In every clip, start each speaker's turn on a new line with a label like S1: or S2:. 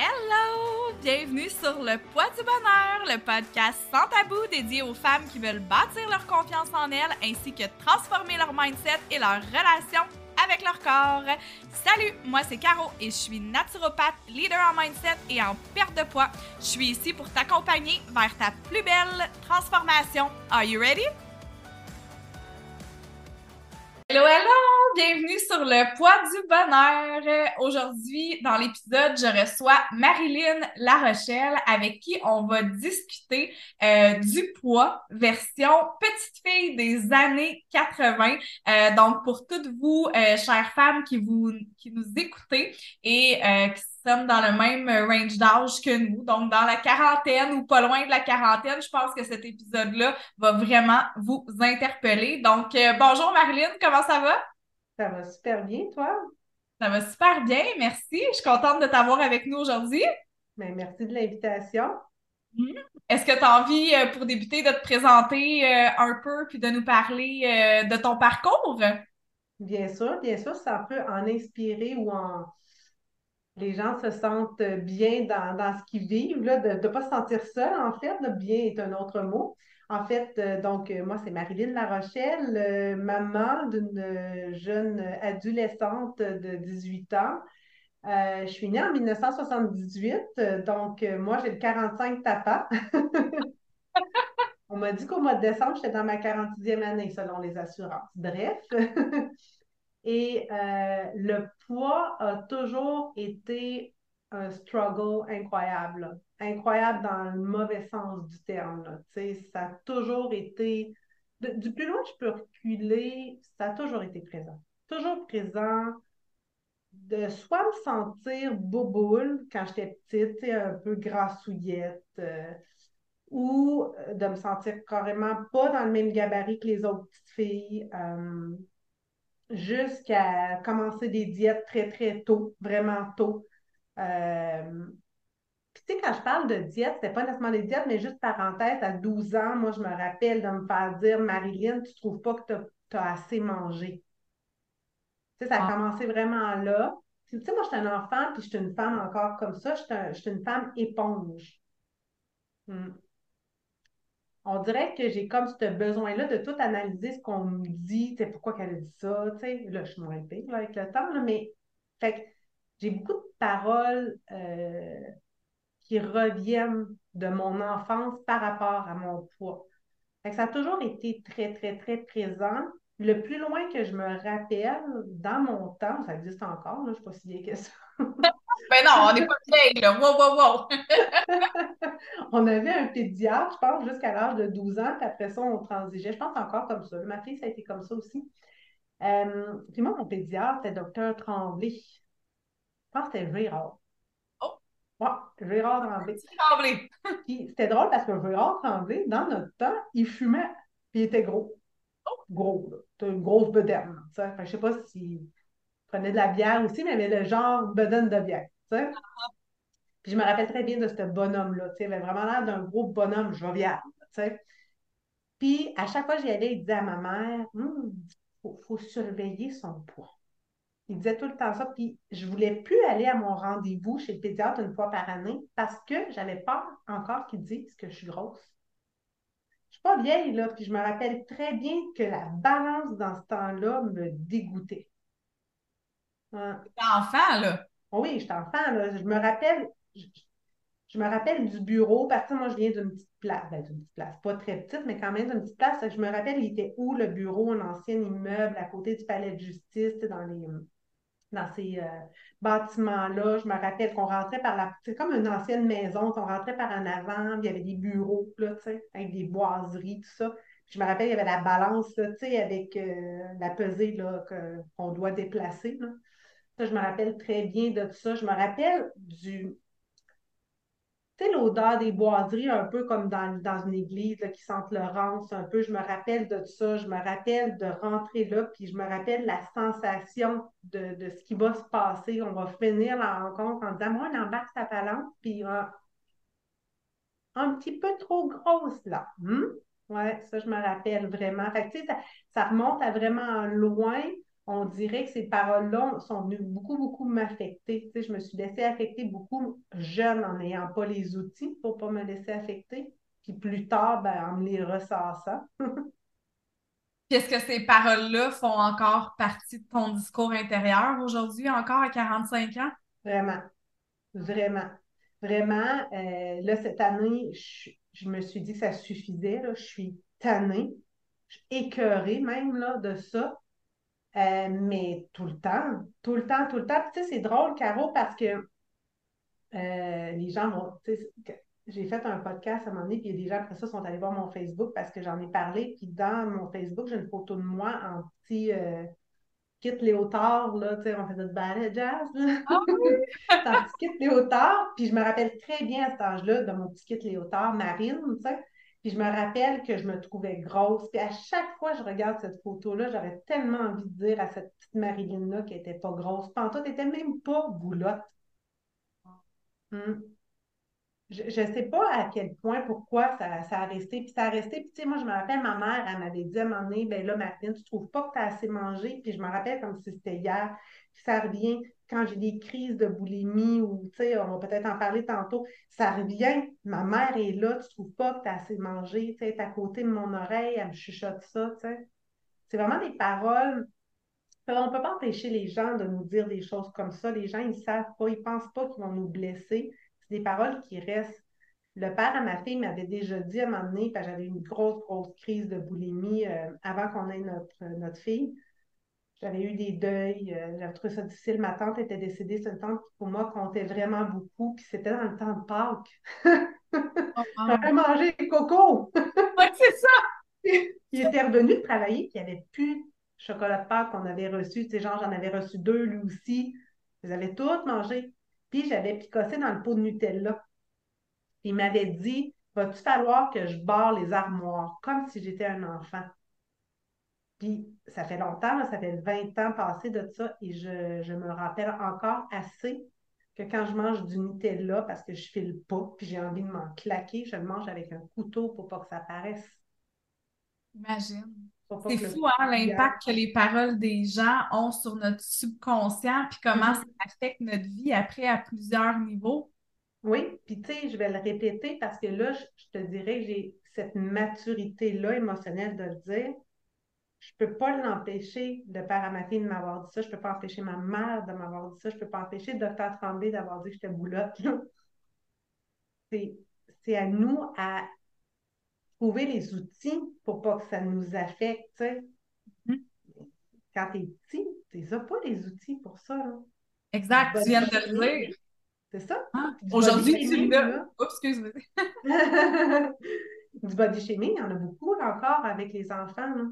S1: Hello! Bienvenue sur Le Poids du Bonheur, le podcast sans tabou dédié aux femmes qui veulent bâtir leur confiance en elles ainsi que transformer leur mindset et leur relation avec leur corps. Salut, moi c'est Caro et je suis naturopathe, leader en mindset et en perte de poids. Je suis ici pour t'accompagner vers ta plus belle transformation. Are you ready? Hello, hello! Bienvenue sur le poids du bonheur. Aujourd'hui, dans l'épisode, je reçois Marilyn Larochelle avec qui on va discuter euh, du poids version petite fille des années 80. Euh, donc, pour toutes vous, euh, chères femmes qui, vous, qui nous écoutez et qui sommes dans le même range d'âge que nous, donc dans la quarantaine ou pas loin de la quarantaine. Je pense que cet épisode-là va vraiment vous interpeller. Donc, bonjour Marilyn, comment ça va?
S2: Ça va super bien, toi?
S1: Ça va super bien, merci. Je suis contente de t'avoir avec nous aujourd'hui.
S2: Ben, merci de l'invitation.
S1: Hmm. Est-ce que tu as envie, euh, pour débuter, de te présenter euh, un peu puis de nous parler de ton parcours?
S2: Bien sûr, bien sûr, ça peut en inspirer ou en, les gens se sentent bien dans, ce qu'ils vivent, de ne pas se sentir seul, en fait. bien est un autre mot. En fait, euh, donc, euh, moi, c'est Marilyn Larochelle, euh, maman d'une jeune adolescente de 18 ans. je suis née en 1978, donc moi, j'ai le 45 tapas. On m'a dit qu'au mois de décembre, j'étais dans ma 46e année, selon les assurances. Bref. Et euh, le poids a toujours été un struggle incroyable. Incroyable dans le mauvais sens du terme. Ça a toujours été. du plus loin que je peux reculer, ça a toujours été présent. Toujours présent. De soit me sentir boboule quand j'étais petite, un peu grassouillette, euh, ou de me sentir carrément pas dans le même gabarit que les autres petites filles. Euh, jusqu'à commencer des diètes très, très tôt, vraiment tôt. Euh, puis, tu sais, quand je parle de diète, c'était pas nécessairement des diètes, mais juste parenthèse, à 12 ans, moi, je me rappelle de me faire dire, Marilyn, tu trouves pas que tu as, assez mangé? Tu sais, ça a ah. commencé vraiment là. Tu sais, moi, je suis un enfant, puis je suis une femme encore comme ça, je suis, une femme éponge. Hmm on dirait que j'ai comme ce besoin-là de tout analyser ce qu'on me dit, pourquoi qu'elle a dit ça, tu sais. Là, je suis moins pire avec le temps, mais fait j'ai beaucoup de paroles euh, qui reviennent de mon enfance par rapport à mon poids. Ça a toujours été très, très, très présent. Le plus loin que je me rappelle, dans mon temps, ça existe encore, là, je ne suis pas si vieille que ça.
S1: Ben non, on n'est pas vieille, là. Wow, wow, wow.
S2: on avait un pédiatre, je pense, jusqu'à l'âge de 12 ans, puis après ça, on transigeait. Je pense encore comme ça. Ma fille, ça a été comme ça aussi. Euh, puis moi, mon pédiatre, c'était docteur Tremblay. Je pense que c'était Gérard. Oh! Ouais, Gérard Tremblay.
S1: Tremblay.
S2: puis c'était drôle parce que Gérard Tremblay, dans notre temps, il fumait, puis il était gros. Oh! Gros, là. C'était une grosse bedaine. Enfin, je ne sais pas si prenait de la bière aussi, mais il avait le genre bedaine de bière. Puis je me rappelle très bien de ce bonhomme-là. Il avait vraiment l'air d'un gros bonhomme jovial. Puis à chaque fois que j'y allais, il disait à ma mère il hum, faut, surveiller son poids. Il disait tout le temps ça. Puis je ne voulais plus aller à mon rendez-vous chez le pédiatre une fois par année parce que j'avais peur encore qu'il dise que je suis grosse. Je suis pas vieille, là, puis je me rappelle très bien que la balance dans ce temps-là me dégoûtait.
S1: enfant, là.
S2: Oui, j'étais enfant, là. Je me rappelle, je, me rappelle du bureau, parce que moi, je viens d'une petite place, ben, d'une petite place, pas très petite, mais quand même d'une petite place. Je me rappelle, il était où le bureau, un ancien immeuble à côté du palais de justice, dans les dans ces euh, bâtiments-là. Je me rappelle qu'on rentrait par la. C'est comme une ancienne maison, qu'on rentrait par en avant, il y avait des bureaux, là, avec des boiseries, tout ça. je me rappelle, il y avait la balance, sais, avec euh, la pesée là, qu'on doit déplacer. Là je me rappelle très bien de ça. Je me rappelle du. Tu sais, l'odeur des boiseries, un peu comme dans, dans une église qui sente le rance, un peu. Je me rappelle de ça. Je me rappelle de rentrer là, puis je me rappelle la sensation de, ce qui va se passer. On va finir la rencontre en disant Moi, on embarque sa balance, puis euh, un petit peu trop grosse, là. Hmm? Ouais, ça, je me rappelle vraiment. Fait ça, ça remonte à vraiment loin on dirait que ces paroles-là sont venues beaucoup, beaucoup m'affecter. Tu sais, je me suis laissée affecter beaucoup jeune en n'ayant pas les outils pour ne pas me laisser affecter. Puis plus tard, ben, en me les ressassant.
S1: Qu'est-ce que ces paroles-là font encore partie de ton discours intérieur aujourd'hui, encore à 45 ans?
S2: Vraiment. Vraiment. Vraiment. Euh, là, cette année, je, me suis dit que ça suffisait. Je suis tannée, je suis écœurée même là, de ça. Euh, mais tout le temps, tout le temps, tout le temps. tu sais, c'est drôle, Caro, parce que euh, les gens vont. J'ai fait un podcast à un moment donné, puis des gens après ça sont allés voir mon Facebook parce que j'en ai parlé. Puis dans mon Facebook, j'ai une photo de moi en petit euh, kit léotard, là, tu sais, on faisait du ballet jazz. Ah oui! en petit kit léotard. Puis je me rappelle très bien à cet âge-là de mon petit kit léotard marine, tu sais. Je me rappelle que je me trouvais grosse. Puis à chaque fois que je regarde cette photo-là, j'aurais tellement envie de dire à cette petite Marilyn-là qu'elle n'était pas grosse. Pantoute n'était même pas boulotte. Hmm. Je ne sais pas à quel point, pourquoi ça, ça a resté. Puis ça a resté. Puis tu sais, moi, je me rappelle, ma mère, elle m'avait dit à un moment donné, ben là, Martine, tu ne trouves pas que tu as assez mangé? Puis je me rappelle comme si c'était hier. Puis ça revient quand j'ai des crises de boulimie ou, tu sais, on va peut-être en parler tantôt, ça revient. Ma mère est là, tu trouves pas que tu as assez mangé, tu sais, à côté de mon oreille, elle me chuchote ça. C'est vraiment des paroles. On ne peut pas empêcher les gens de nous dire des choses comme ça. Les gens, ils ne savent pas, ils ne pensent pas qu'ils vont nous blesser. C'est des paroles qui restent. Le père à ma fille m'avait déjà dit à un moment donné, parce que j'avais une grosse, grosse crise de boulimie euh, avant qu'on ait notre, notre fille. J'avais eu des deuils, euh, j'avais trouvé ça difficile. Ma tante était décédée, c'est une tante qui, pour moi, comptait vraiment beaucoup. Puis c'était dans le temps de Pâques. oh, J'avais mangé des cocos.
S1: oui, c'est ça!
S2: il était revenu de travailler, puis il n'y avait plus de chocolat de Pâques qu'on avait reçu. Tu sais, genre, j'en avais reçu deux, lui aussi. Ils avaient tout mangé. Puis j'avais picossé dans le pot de Nutella. il m'avait dit Va-tu falloir que je barre les armoires comme si j'étais un enfant? Puis ça fait longtemps, ça fait 20 ans passé de ça, et je, me rappelle encore assez que quand je mange du Nutella parce que je file pas, puis j'ai envie de m'en claquer, je le mange avec un couteau pour pas que ça paraisse.
S1: Imagine. C'est fou, hein, l'impact que les paroles des gens ont sur notre subconscient, puis comment mm-hmm. ça affecte notre vie après à plusieurs niveaux.
S2: Oui, puis tu sais, je vais le répéter parce que là, je, je te dirais que j'ai cette maturité-là émotionnelle de le dire je ne peux pas l'empêcher, de père à ma fille, de m'avoir dit ça. Je ne peux pas empêcher ma mère de m'avoir dit ça. Je ne peux pas empêcher le docteur Tremblay d'avoir dit que j'étais boulotte. C'est à nous à trouver les outils pour pas que ça nous affecte. Mm-hmm. Quand tu es petit, tu n'as pas les outils pour ça.
S1: Exact, tu viens de le dire.
S2: C'est ça?
S1: Ah, aujourd'hui, tu l'as. Oups, excuse-moi.
S2: du body shaming, il y en a beaucoup encore avec les enfants. Là.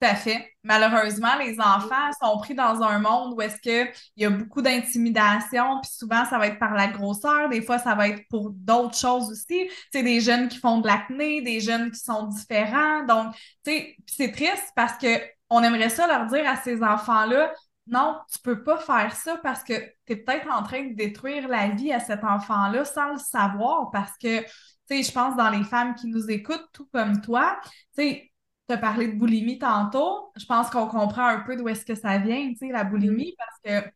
S1: Tout à fait. Malheureusement, les enfants sont pris dans un monde où est-ce qu'il y a beaucoup d'intimidation, puis souvent, ça va être par la grosseur, des fois, ça va être pour d'autres choses aussi. Tu sais, des jeunes qui font de l'acné, des jeunes qui sont différents. Donc, tu sais, c'est triste parce que on aimerait ça leur dire à ces enfants-là, non, tu peux pas faire ça parce que tu es peut-être en train de détruire la vie à cet enfant-là sans le savoir parce que, tu sais, je pense dans les femmes qui nous écoutent, tout comme toi, tu sais, tu as parlé de boulimie tantôt. Je pense qu'on comprend un peu d'où est-ce que ça vient, tu sais, la boulimie, parce que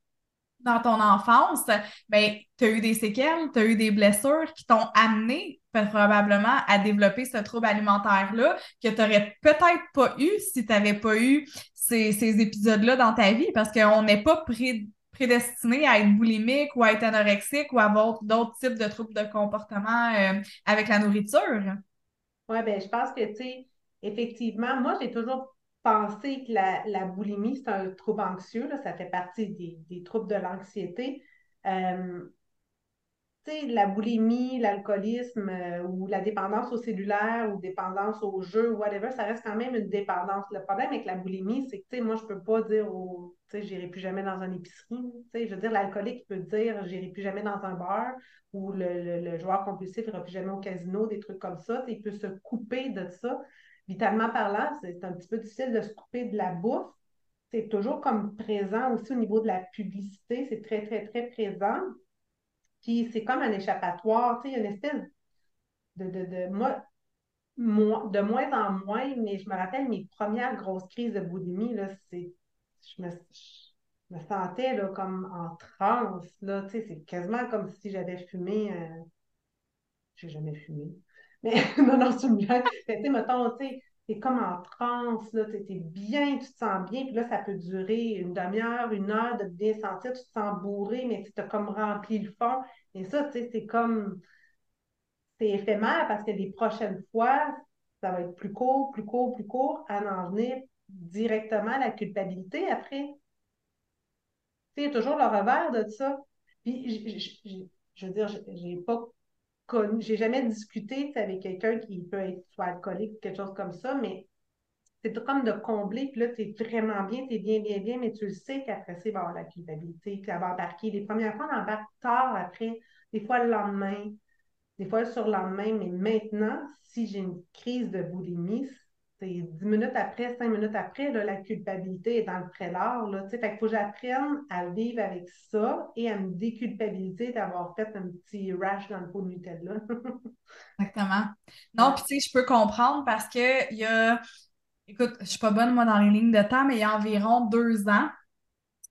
S1: dans ton enfance, ben, tu as eu des séquelles, tu as eu des blessures qui t'ont amené probablement à développer ce trouble alimentaire-là que tu n'aurais peut-être pas eu si tu n'avais pas eu ces, épisodes-là dans ta vie, parce qu'on n'est pas prédestiné à être boulimique ou à être anorexique ou à avoir d'autres types de troubles de comportement euh, avec la nourriture.
S2: Oui, ben je pense que, tu sais, effectivement, moi, j'ai toujours pensé que la, boulimie, c'est un trouble anxieux, ça fait partie des, troubles de l'anxiété. Euh, la boulimie, l'alcoolisme euh, ou la dépendance au cellulaire ou dépendance au jeu, whatever, ça reste quand même une dépendance. Le problème avec la boulimie, c'est que moi, je peux pas dire au, tu sais, j'irai plus jamais dans une épicerie. je veux dire, l'alcoolique peut dire j'irai plus jamais dans un bar ou le, joueur compulsif n'ira plus jamais au casino, des trucs comme ça. il peut se couper de ça vitalement parlant, c'est un petit peu difficile de se couper de la bouffe. C'est toujours comme présent aussi au niveau de la publicité, c'est très, très, très présent. Puis c'est comme un échappatoire, tu sais, il y a une espèce de, de, de, moi, de moins en moins, mais je me rappelle mes premières grosses crises de boulimie, là, c'est je me, je me sentais là, comme en transe. Là, c'est quasiment comme si j'avais fumé. Euh... J'ai jamais fumé. Mais non, non, c'est une blague. Mais tu sais, mettons, tu sais, t'es comme en transe, là, t'es es bien, tu te sens bien, puis là, ça peut durer une demi-heure, une heure de bien sentir, tu te sens bourré, mais tu as comme rempli le fond. Et ça, tu sais, c'est comme, c'est éphémère parce que les prochaines fois, ça va être plus court, plus court, plus court, à en venir directement à la culpabilité après. Tu sais, toujours le revers de ça. Puis, je veux dire, j'ai pas j'ai jamais discuté avec quelqu'un qui peut être soit alcoolique ou quelque chose comme ça, mais c'est comme de combler, puis là, tu es vraiment bien, tu es bien, bien, bien, mais tu le sais qu'après ça, il va avoir la culpabilité, puis elle va embarquer. Les premières fois, on embarque tard après, des fois le lendemain, des fois le surlendemain, mais maintenant, si j'ai une crise de boulimie, c'est dix minutes après, cinq minutes après, la culpabilité est dans le prélat. Là, fait qu'il faut que j'apprenne à vivre avec ça et à me déculpabiliser d'avoir fait un petit rash dans le pot de Nutella.
S1: Exactement. Non, puis tu sais, je peux comprendre parce que il y a, écoute, je suis pas bonne moi dans les lignes de temps, mais il y a environ deux ans,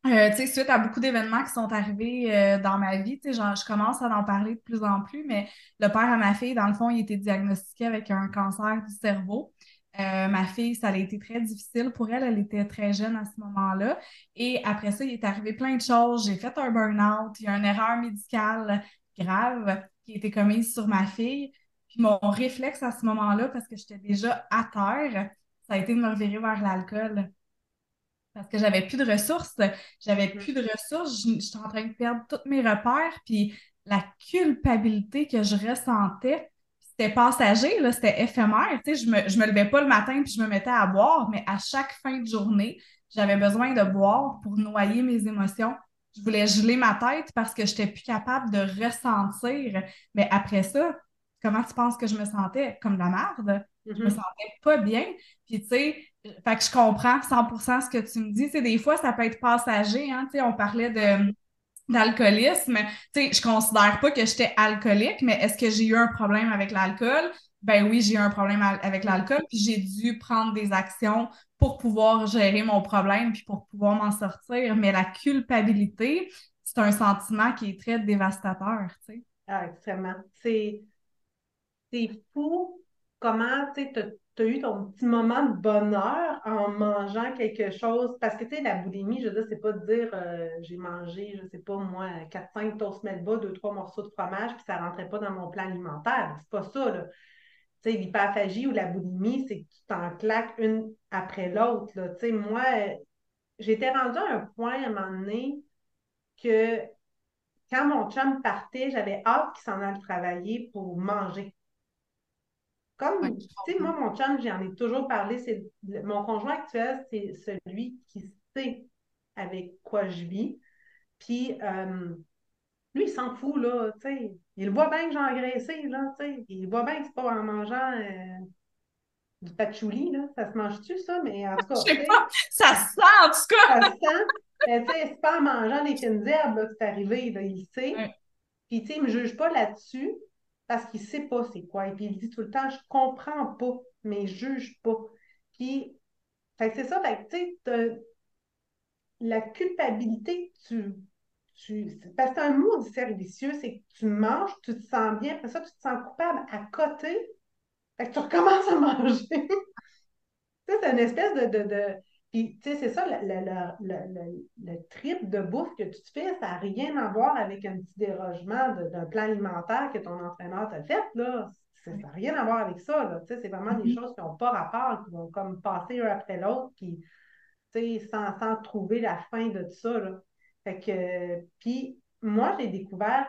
S1: euh, tu sais, suite à beaucoup d'événements qui sont arrivés euh, dans ma vie, tu sais, je commence à en parler de plus en plus, mais le père à ma fille, dans le fond, il était diagnostiqué avec un cancer du cerveau. Euh, ma fille, ça a été très difficile pour elle. Elle était très jeune à ce moment-là. Et après ça, il est arrivé plein de choses. J'ai fait un burn-out. Il y a une erreur médicale grave qui a été commise sur ma fille. Puis mon réflexe à ce moment-là, parce que j'étais déjà à terre, ça a été de me revirer vers l'alcool. Parce que j'avais plus de ressources. J'avais plus de ressources. J'étais en train de perdre tous mes repères. Puis la culpabilité que je ressentais, c'était passager, là, c'était éphémère. Tu sais, je me, je me levais pas le matin puis je me mettais à boire, mais à chaque fin de journée, j'avais besoin de boire pour noyer mes émotions. Je voulais geler ma tête parce que je n'étais plus capable de ressentir. Mais après ça, comment tu penses que je me sentais? Comme de la merde. Je me mm-hmm. sentais pas bien. Puis, tu sais, fait que je comprends 100% ce que tu me dis. Tu sais, des fois, ça peut être passager. Hein? Tu sais, on parlait de d'alcoolisme, tu sais, je considère pas que j'étais alcoolique, mais est-ce que j'ai eu un problème avec l'alcool? Ben oui, j'ai eu un problème avec l'alcool, puis j'ai dû prendre des actions pour pouvoir gérer mon problème, puis pour pouvoir m'en sortir. Mais la culpabilité, c'est un sentiment qui est très dévastateur, tu sais.
S2: Ah, extrêmement. C'est fou comment, tu sais, tu as eu ton petit moment de bonheur en mangeant quelque chose? Parce que, tu sais, la boulimie, je veux dire, c'est pas de dire euh, j'ai mangé, je sais pas moi, 4-5 toasts melba, 2-3 morceaux de fromage, puis ça rentrait pas dans mon plan alimentaire. C'est pas ça, là. Tu sais, l'hyperphagie ou la boulimie, c'est que tu t'en claques une après l'autre, là. Tu sais, moi, j'étais rendue à un point à un moment donné que quand mon chum partait, j'avais hâte qu'il s'en aille travailler pour manger. Comme, tu sais, moi, mon chum, j'en ai toujours parlé, c'est mon conjoint actuel, c'est celui qui sait avec quoi je vis. Puis, euh, lui, il s'en fout, là, tu sais. Il voit bien que j'ai engraissé, là, tu sais. Il voit bien que c'est pas en mangeant euh, du patchouli, là. Ça se mange-tu, ça? Mais en tout cas.
S1: Je sais pas. Ça se sent, en tout
S2: cas. Ça se sent. Mais tu sais, c'est pas en mangeant des fines herbes, là, que c'est arrivé, là. Il sait. Puis, tu sais, il me juge pas là-dessus parce qu'il ne sait pas c'est quoi. Et puis il dit tout le temps, je comprends pas, mais je juge pas. Puis, c'est ça, tu sais, la culpabilité, tu, tu, parce que c'est un mot du servicieux, c'est que tu manges, tu te sens bien, après ça, tu te sens coupable à côté, fait que tu recommences à manger. c'est une espèce de puis, tu sais, c'est ça, le, trip de bouffe que tu te fais, ça n'a rien à voir avec un petit dérogement d'un plan alimentaire que ton entraîneur t'a fait, là. Ça n'a rien à voir avec ça, là. Tu sais, c'est vraiment des mm-hmm. choses qui n'ont pas rapport, qui vont comme passer un après l'autre, puis, tu sais, sans, sans, trouver la fin de tout ça, là. Fait que, puis, moi, j'ai découvert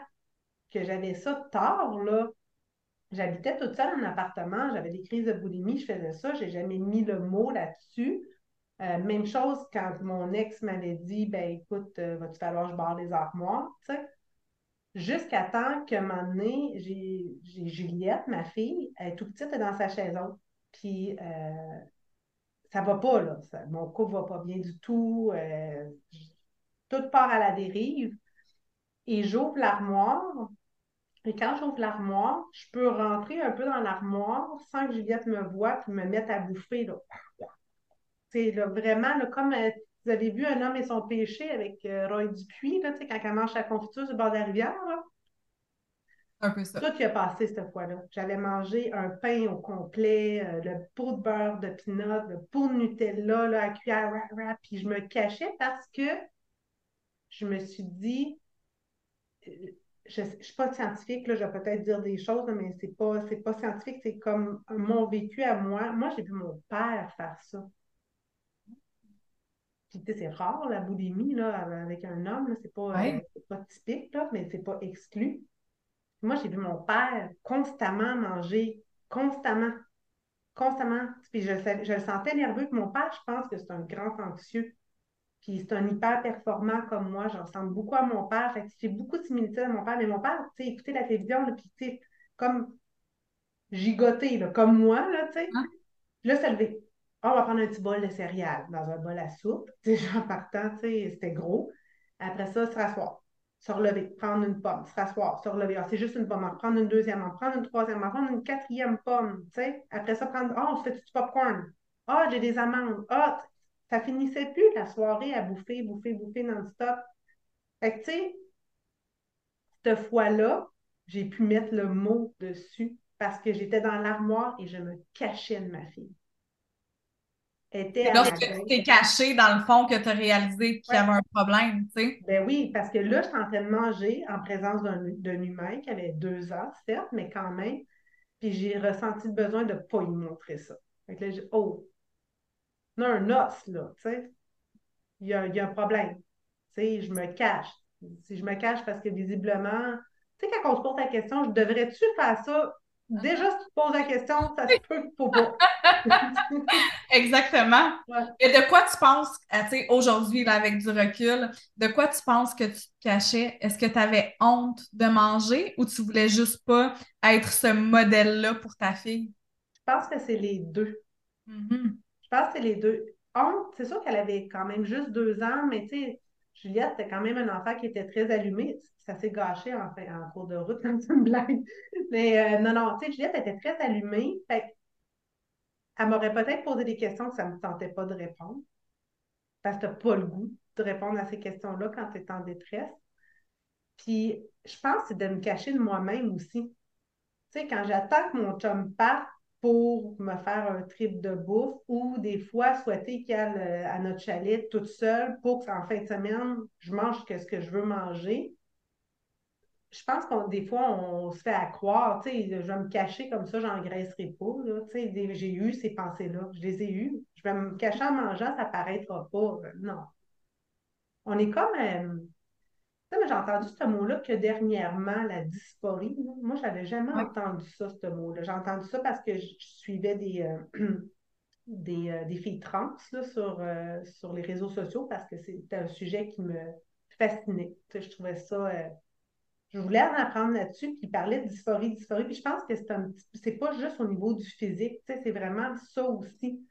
S2: que j'avais ça tard, là. J'habitais toute seule en appartement, j'avais des crises de boulimie, je faisais ça, j'ai jamais mis le mot là-dessus. Euh, même chose quand mon ex m'avait dit ben écoute, euh, va-tu falloir que je barre les armoires. Jusqu'à temps qu'à un moment donné, j'ai Juliette, ma fille, elle est tout petite, est dans sa chaise. Puis euh, ça va pas, là. mon couple va pas bien du tout. tout part à la dérive. Et j'ouvre l'armoire. Et quand j'ouvre l'armoire, je peux rentrer un peu dans l'armoire sans que Juliette me voie puis me mette à bouffer. Là. C'est vraiment comme euh, Vous avez vu Un homme et son péché avec euh, Roy Dupuis, là, quand elle mange sa confiture sur le bord de la rivière? Là?
S1: Un peu ça.
S2: Tout qui a passé cette fois-là. J'avais mangé un pain au complet, euh, le pot de beurre de pinot, le pot de Nutella là, à cuillère, puis je me cachais parce que je me suis dit, je ne suis pas scientifique, là, je vais peut-être dire des choses, mais c'est pas, pas scientifique, c'est comme mon vécu à moi. Moi, j'ai vu mon père faire ça. Puis, c'est rare, la boulimie, là, avec un homme, c'est pas, euh, pas typique, là, mais c'est pas exclu. Moi, j'ai vu mon père constamment manger, constamment, constamment. Puis je, je le sentais nerveux. que mon père, je pense que c'est un grand anxieux. Puis c'est un hyper performant comme moi. Je ressemble beaucoup à mon père. Fait j'ai beaucoup de similitudes à mon père. Mais mon père, tu sais, écouter la télévision, là, puis tu sais, comme gigoté, là, comme moi, là, tu sais. Hein? Puis là, ça levé. Oh, on va prendre un petit bol de céréales dans un bol à soupe. Sais, genre partant, c'était gros. Après ça, se rasseoir se relever, prendre une pomme, se rasseoir, se relever. Ah, c'est juste une pomme, en prendre une deuxième, en prendre une troisième, en prendre une quatrième pomme, tu sais. Après ça, prendre, oh, on fait du popcorn. Ah, oh, j'ai des amandes. Ah, ça finissait plus la soirée à bouffer, bouffer, bouffer non-stop. Fait que, tu sais, cette fois-là, j'ai pu mettre le mot dessus parce que j'étais dans l'armoire et je me cachais de ma fille.
S1: Était lorsque tu t'es caché, dans le fond, que tu as réalisé qu'il y avait un problème, tu sais.
S2: Ben oui, parce que là, je suis en train de manger en présence d'un humain qui avait deux ans, certes, mais quand même. Puis j'ai ressenti le besoin de ne pas lui montrer ça. Fait que là, j'ai oh, on a un os, là, tu sais. Il y a, y a un problème. Tu sais, je me cache. Si je me cache parce que visiblement, tu sais, quand on se pose la question, je devrais-tu faire ça? Déjà, si tu te poses la question, ça se peut qu'il faut pas.
S1: Exactement. Et de quoi tu penses, euh, tu sais, aujourd'hui, avec du recul, de quoi tu penses que tu te cachais? Est-ce que tu avais honte de manger ou tu voulais juste pas être ce modèle-là pour ta fille?
S2: Je pense que c'est les deux. Mm-hmm. Je pense que c'est les deux. Honte, c'est sûr qu'elle avait quand même juste deux ans, mais tu sais, Juliette, c'était quand même un enfant qui était très allumé. Ça s'est gâché en, fait, en cours de route quand tu me blagues. Mais euh, non, non, tu sais, Juliette était très allumée. Fait elle m'aurait peut-être posé des questions que ça ne me tentait pas de répondre. Parce que tu n'as pas le goût de répondre à ces questions-là quand tu es en détresse. Puis, je pense que c'est de me cacher de moi-même aussi. Tu sais, quand j'attends que mon chum parte, pour me faire un trip de bouffe ou des fois souhaiter qu'il aille à notre chalet toute seule pour qu'en fin de semaine, je mange ce que je veux manger. Je pense qu'on des fois, on se fait à croire, tu sais, je vais me cacher comme ça, j'engraisserai pas. Tu sais, j'ai eu ces pensées-là. Je les ai eues. Je vais me cacher en mangeant, ça paraîtra pas. Non. On est comme. Euh, j'ai entendu ce mot-là que dernièrement, la dysphorie. Moi, je n'avais jamais entendu ça, ce mot-là. J'ai entendu ça parce que je, suivais des, euh, euh, des, filles trans sur, euh, sur les réseaux sociaux parce que c'était un sujet qui me fascinait. je trouvais ça. Je voulais en apprendre là-dessus, puis parler de dysphorie, dysphorie. Puis je pense que c'est un c'est pas juste au niveau du physique, c'est vraiment ça aussi.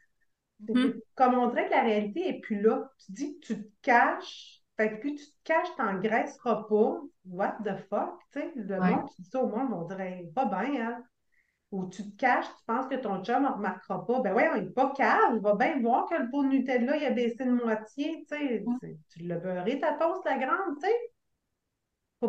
S2: Mm-hmm. Comme on dirait que la réalité n'est plus là. Tu dis que tu te caches fait que plus tu te caches, tu n'engraisseras pas. What the fuck? Tu sais, le monde, tu dis ça au monde, on dirait pas bien, hein? Ou tu te caches, tu penses que ton chum ne remarquera pas. Ben ouais, il n'est pas calme, il va bien voir que le pot de Nutella, il a baissé de moitié, tu sais. Tu l'as beurré ta toast, la grande, tu sais.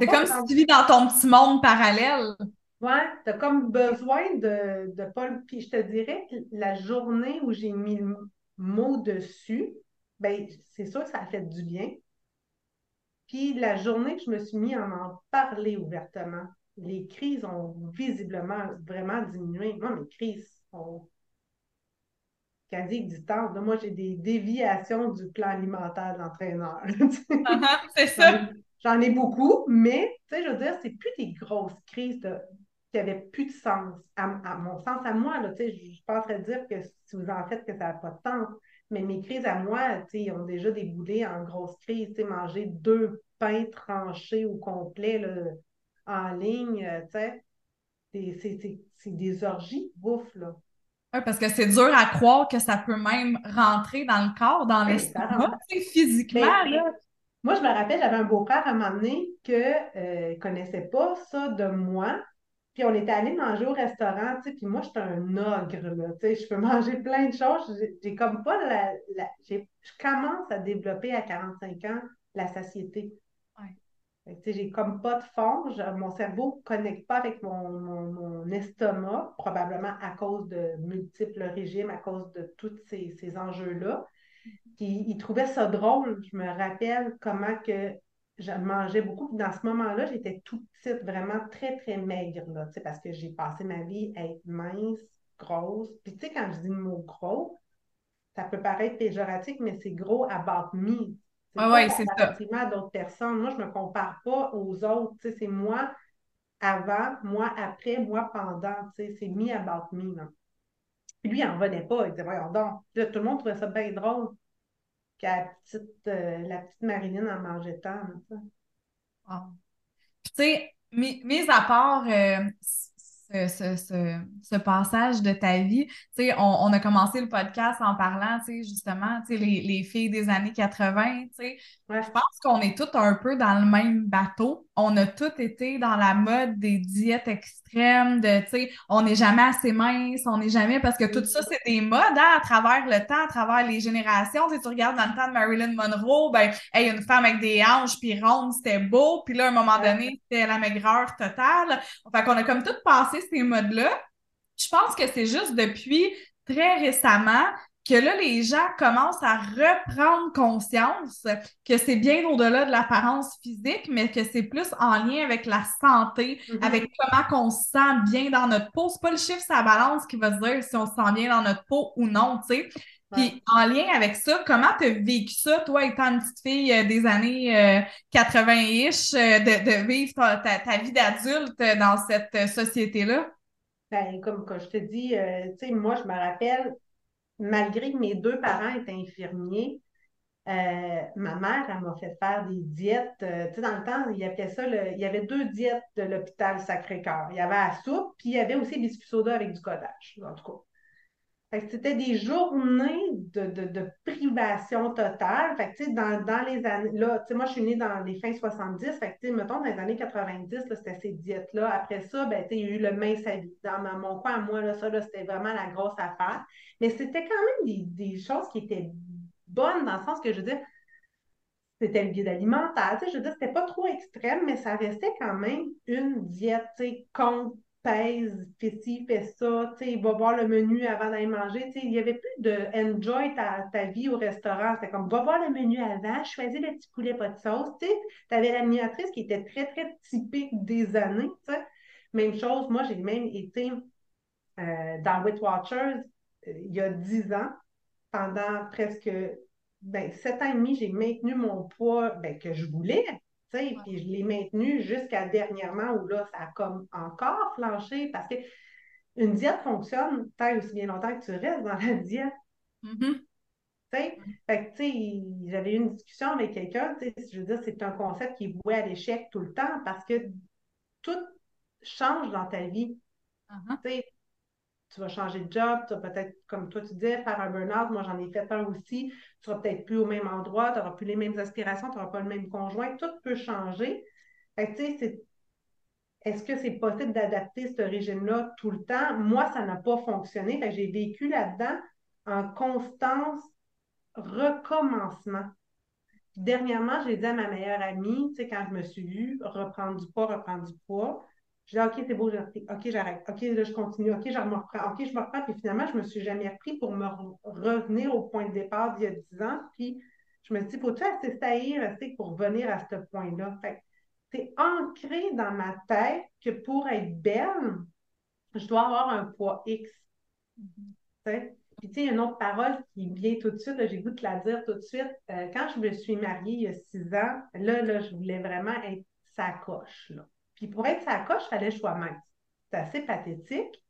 S1: C'est comme si tu vis dans ton petit monde parallèle.
S2: Ouais, tu as comme besoin de, de pas. Puis je te dirais que la journée où j'ai mis le mot dessus, ben c'est sûr que ça a fait du bien. Puis la journée que je me suis mis à en parler ouvertement, les crises ont visiblement vraiment diminué. Moi, mes crises ont quasi existantes. Moi, j'ai des déviations du plan alimentaire de l'entraîneur.
S1: Ah, c'est ça.
S2: J'en ai beaucoup, mais tu sais, je veux dire, c'est plus des grosses crises qui n'avaient plus de sens. À, mon sens, à moi, là, je ne suis pas en train de dire que si vous en faites que ça n'a pas de sens. Mais mes crises à moi, ils ont déjà déboulé en grosse crise. Manger deux pains tranchés au complet en ligne, euh, c'est des orgies bouffe. Là.
S1: Oui, parce que c'est dur à croire que ça peut même rentrer dans le corps, dans l'estomac, physiquement.
S2: Moi, je me rappelle, j'avais un beau-frère à un moment donné qui ne euh, connaissait pas ça de moi. Puis on était allé manger au restaurant, tu sais, puis moi, j'étais un ogre, là, tu sais, je peux manger plein de choses. J'ai comme pas la... je commence à développer à 45 ans la satiété. J'ai comme pas de fond, mon cerveau ne connecte pas avec mon, estomac, probablement à cause de multiples régimes, à cause de tous ces, enjeux-là. Puis il trouvait ça drôle. Je me rappelle comment que je mangeais beaucoup. dans ce moment-là, j'étais toute petite, vraiment très, très maigre, là, parce que j'ai passé ma vie à être mince, grosse. Puis tu sais, quand je dis le mot gros, ça peut paraître péjoratif, mais c'est gros about me.
S1: Ah oui, c'est ça.
S2: à d'autres personnes. Moi, je ne me compare pas aux autres. C'est moi avant, moi après, moi pendant. C'est me about me. Puis lui, il n'en venait pas. Il disait, voyons donc. tout le monde trouvait ça bien drôle que la petite, euh, petite Marilyn en mangeait tant.
S1: tu sais, mis, à part ce, passage de ta vie. Tu on, on, a commencé le podcast en parlant, tu justement, tu les, les, filles des années 80, tu sais. Je pense qu'on est toutes un peu dans le même bateau. On a toutes été dans la mode des diètes extrêmes, de, tu sais, on n'est jamais assez mince, on n'est jamais, parce que tout ça, c'est des modes, hein, à travers le temps, à travers les générations. Tu, tu regardes dans le temps de Marilyn Monroe, ben, hey, une femme avec des hanches puis rondes, c'était beau. Puis là, à un moment donné, c'était la maigreur totale. Fait qu'on a comme tout passé ces modes-là. Je pense que c'est juste depuis très récemment que là, les gens commencent à reprendre conscience que c'est bien au-delà de l'apparence physique, mais que c'est plus en lien avec la santé, mm-hmm. avec comment on se sent bien dans notre peau. C'est pas le chiffre, la balance qui va se dire si on se sent bien dans notre peau ou non, tu sais. Puis en lien avec ça, comment tu as vécu ça, toi, étant une petite fille euh, des années 80-ish, euh, euh, de, vivre ta, vie d'adulte dans cette société-là?
S2: Ben, comme je te dis, tu sais, moi, je me rappelle, malgré que mes deux parents étaient infirmiers, ma mère, elle m'a fait faire des diètes. tu sais, dans le temps, il y avait ça, il y avait deux diètes de l'hôpital Sacré-Cœur. Il y avait la soupe, puis il y avait aussi biscuit soda avec du cottage, en tout cas c'était des journées de, privation totale. Fait que, dans, dans les années, là, moi, je suis née dans les fins 70. Fait que, mettons, dans les années 90, c'était ces diètes-là. Après ça, ben, il y a eu le mince à vie. Dans mon coin, moi, là, ça, c'était vraiment la grosse affaire. Mais c'était quand même des, choses qui étaient bonnes dans le sens que, je veux dire, c'était le guide alimentaire. Je veux dire, c'était pas trop extrême, mais ça restait quand même une diète, contre pèse, fais ci, fais ça, il va voir le menu avant d'aller manger. il n'y avait plus de enjoy ta, vie au restaurant. C'était comme va voir le menu avant, choisis le petit poulet pas de sauce. Tu avais l'animatrice qui était très, très typique des années. Même chose, moi, j'ai même été euh, dans Weight Watchers euh, il y a dix ans, pendant presque ben, sept ans et demi, j'ai maintenu mon poids ben, que je voulais. Puis je l'ai maintenu jusqu'à dernièrement où là, ça a comme encore flanché parce que une diète fonctionne tant aussi bien longtemps que tu restes dans la diète. Mm-hmm. Fait que, j'avais eu une discussion avec quelqu'un, je veux dire, c'est un concept qui est voué à l'échec tout le temps parce que tout change dans ta vie. Uh-huh tu vas changer de job, tu vas peut-être, comme toi tu disais, faire un burn-out. Moi, j'en ai fait un aussi. Tu vas peut-être plus au même endroit, tu n'auras plus les mêmes aspirations, tu n'auras pas le même conjoint. Tout peut changer. Tu sais, est-ce que c'est possible d'adapter ce régime-là tout le temps? Moi, ça n'a pas fonctionné. J'ai vécu là-dedans en constance recommencement. Dernièrement, j'ai dit à ma meilleure amie, quand je me suis vue reprendre du poids, reprendre du poids, je dis, OK, c'est beau, j'ai. OK, j'arrête. OK, là, je continue. OK, je me reprends. OK, je me reprends. Puis finalement, je ne me suis jamais repris pour me revenir au point de départ d'il y a 10 ans. Puis je me dit, faut-tu assez assez pour revenir à ce point-là? Fait c'est ancré dans ma tête que pour être belle, je dois avoir un poids X. Puis, tu sais, une autre parole qui vient tout de suite, j'ai goût de la dire tout de suite. Euh, quand je me suis mariée il y a six ans, là, là, je voulais vraiment être sa coche. Là. Puis pour être sa coche, il fallait que je mince. C'est assez pathétique.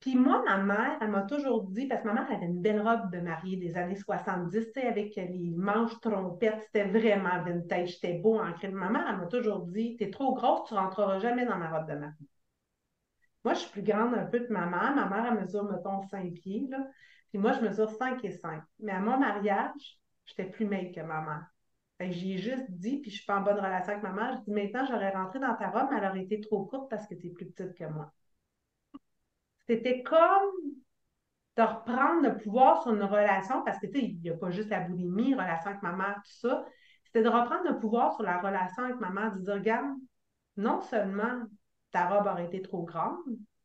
S2: Puis moi, ma mère, elle m'a toujours dit, parce que ma mère avait une belle robe de mariée des années 70, avec les manches trompettes, c'était vraiment vintage, c'était beau en crème. Ma mère, elle m'a toujours dit, t'es trop grosse, tu rentreras jamais dans ma robe de mariée. Moi, je suis plus grande un peu que ma mère. Ma mère, elle mesure, mettons, 5 pieds, là. Puis moi, je mesure 5 et 5. Mais à mon mariage, j'étais plus maigre que ma mère. J'ai juste dit, puis je suis pas en bonne relation avec ma mère, je dis maintenant, j'aurais rentré dans ta robe, mais elle aurait été trop courte parce que tu es plus petite que moi. C'était comme de reprendre le pouvoir sur une relation, parce que tu sais, il n'y a pas juste la boulimie, relation avec ma mère, tout ça. C'était de reprendre le pouvoir sur la relation avec ma mère, de dire, regarde, non seulement ta robe aurait été trop grande,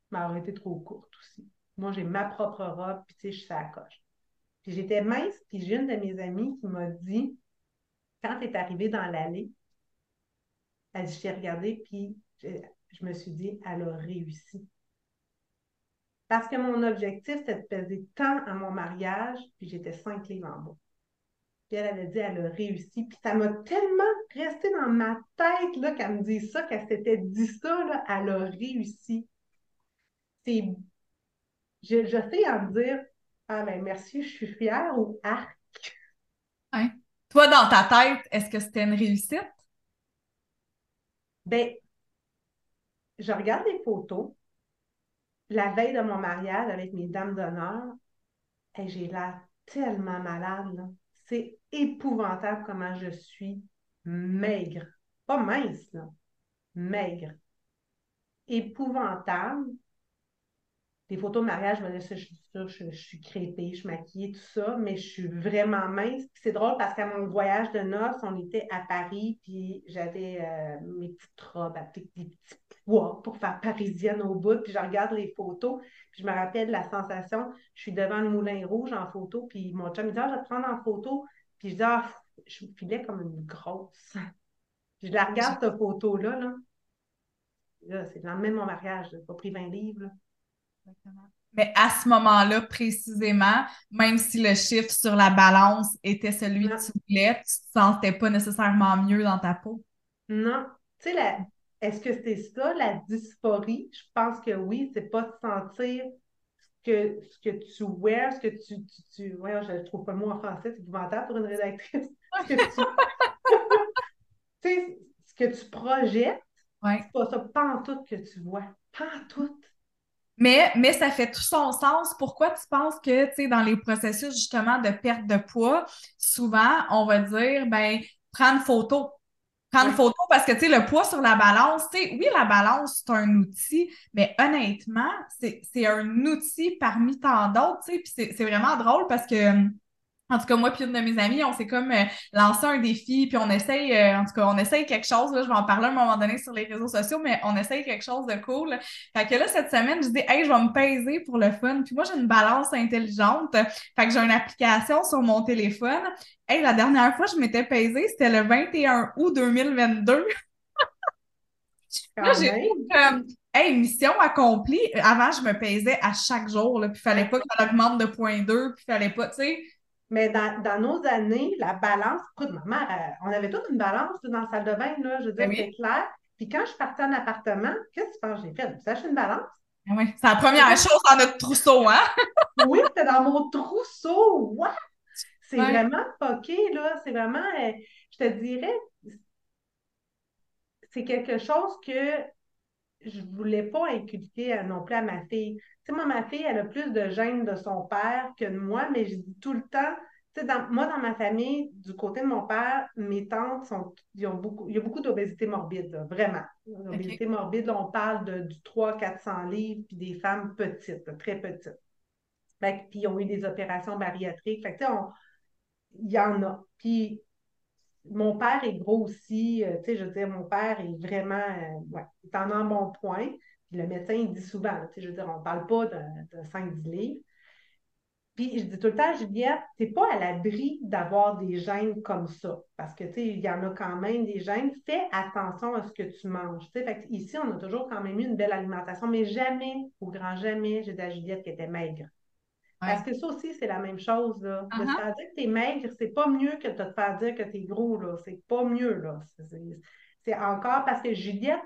S2: mais elle aurait été trop courte aussi. Moi, j'ai ma propre robe, puis tu sais, je suis la coche. Puis j'étais mince, puis j'ai une de mes amies qui m'a dit, quand tu es arrivée dans l'allée, elle dit, je t'ai regardée, puis je, je, me suis dit, elle a réussi. Parce que mon objectif, c'était de peser tant à mon mariage, puis j'étais cinq livres en bas. Puis elle avait dit, elle a réussi. Puis ça m'a tellement resté dans ma tête là, qu'elle me dit ça, qu'elle s'était dit ça, là, elle a réussi. C'est. Je, je sais en dire Ah ben merci, je suis fière ou arc.
S1: Hein? Toi, dans ta tête, est-ce que c'était une réussite?
S2: Ben, je regarde les photos. La veille de mon mariage avec mes dames d'honneur, et j'ai l'air tellement malade. C'est épouvantable comment je suis maigre. Pas mince, là. Maigre. Épouvantable. Les photos de mariage, je me dis, je suis sûre, je, suis crépée, je suis maquillée, tout ça, mais je suis vraiment mince. C'est drôle parce qu'à mon voyage de noces, on était à Paris, puis j'avais euh, mes petites robes avec des petits poids pour faire parisienne au bout, puis je regarde les photos, puis je me rappelle la sensation, je suis devant le Moulin Rouge en photo, puis mon chum me dit, ah, je vais te prendre en photo, puis je dis, ah, je me filais comme une grosse. je la regarde, cette photo-là, là. là c'est le lendemain de mon mariage, j'ai pas pris 20 livres,
S1: Mais à ce moment-là, précisément, même si le chiffre sur la balance était celui que tu voulais, tu te sentais pas nécessairement mieux dans ta peau?
S2: Non. Tu sais, la, est-ce que c'est ça, la dysphorie? Je pense que oui, c'est pas de sentir ce que, ce que tu wears, ce que tu. tu, tu ouais, je ne trouve pas le mot en français, c'est épouvantable pour une rédactrice. ce que tu. sais, ce que tu projettes, c'est pas ça, pas en tout que tu vois. Pas en tout.
S1: Mais, mais ça fait tout son sens. Pourquoi tu penses que, tu sais, dans les processus justement de perte de poids, souvent, on va dire, ben, prendre photo prendre photo parce que, tu sais, le poids sur la balance, tu sais, oui, la balance, c'est un outil, mais honnêtement, c'est un outil parmi tant d'autres, tu sais, puis c'est vraiment drôle parce que en tout cas, moi puis une de mes amies, on s'est comme euh, lancé un défi, puis on essaye, euh, en tout cas, on essaye quelque chose, là, je vais en parler à un moment donné sur les réseaux sociaux, mais on essaye quelque chose de cool. Fait que là, cette semaine, je dis, hey, je vais me peser pour le fun. Puis moi, j'ai une balance intelligente. Fait que j'ai une application sur mon téléphone. Hey, la dernière fois, je m'étais pesée, c'était le 21 août 2022. là, j'ai comme, hey, mission accomplie. Avant, je me pesais à chaque jour, là, puis il fallait pas qu'elle augmente de 0.2, puis il fallait pas, tu sais
S2: mais dans, dans, nos années, la balance, écoute, maman, on avait toute une balance dans la salle de bain, là, je veux dire, ben c'est clair. Puis quand je suis partie en appartement, qu'est-ce que tu penses que j'ai fait? Acheté une balance?
S1: Ben oui, c'est la première chose dans notre trousseau, hein?
S2: oui, c'était dans mon trousseau. What? C'est vraiment poqué, là. C'est vraiment, euh, je te dirais, c'est quelque chose que je ne voulais pas inculquer non plus à ma fille. Tu sais, moi, ma fille, elle a plus de gènes de son père que de moi, mais je dis tout le temps, tu sais, dans, moi, dans ma famille, du côté de mon père, mes tantes sont, ils ont beaucoup, il y a beaucoup d'obésité morbide, vraiment. L'obésité morbide, on parle de, du 300-400 livres, puis des femmes petites, très petites. puis ils ont eu des opérations bariatriques. Fait que, tu sais, il y en a. Puis mon père est gros aussi, euh, tu sais, je veux dire, mon père est vraiment, euh, ouais, est en un bon point. Puis le médecin, il dit souvent, tu sais, je veux dire, on ne parle pas de, de 5-10 livres. Puis je dis tout le temps, Juliette, tu n'es pas à l'abri d'avoir des gènes comme ça. Parce que, tu sais, il y en a quand même des gènes. Fais attention à ce que tu manges. Tu sais, fait ici, on a toujours quand même eu une belle alimentation, mais jamais, au grand jamais, j'ai dit à Juliette qu'elle était maigre. Parce que ça aussi, c'est la même chose. Là. De te uh-huh. faire dire que tu es maigre, c'est pas mieux que de te faire dire que tu es gros. Là. C'est pas mieux. Là. C'est encore parce que Juliette,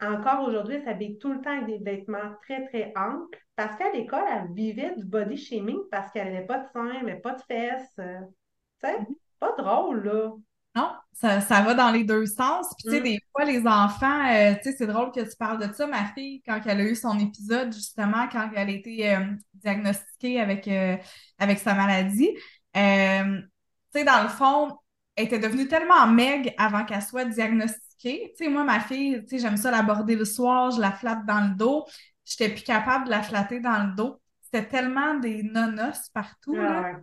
S2: encore aujourd'hui, s'habille tout le temps avec des vêtements très, très amples. Parce qu'à l'école, elle vivait du body shaming parce qu'elle n'avait pas de seins, elle n'avait pas de fesses. Euh, tu sais, mm-hmm. pas drôle, là.
S1: Non, ça, va dans les deux sens. Puis, tu sais, mm. des fois, les enfants, euh, tu sais, c'est drôle que tu parles de ça. Ma fille, quand elle a eu son épisode, justement, quand elle a été euh, diagnostiquée avec, euh, avec sa maladie, tu sais, dans le fond, elle était devenue tellement maigre avant qu'elle soit diagnostiquée. Tu sais, moi, ma fille, tu sais, j'aime ça l'aborder le soir, je la flatte dans le dos. J'étais plus capable de la flatter dans le dos. C'était tellement des nonos partout, là,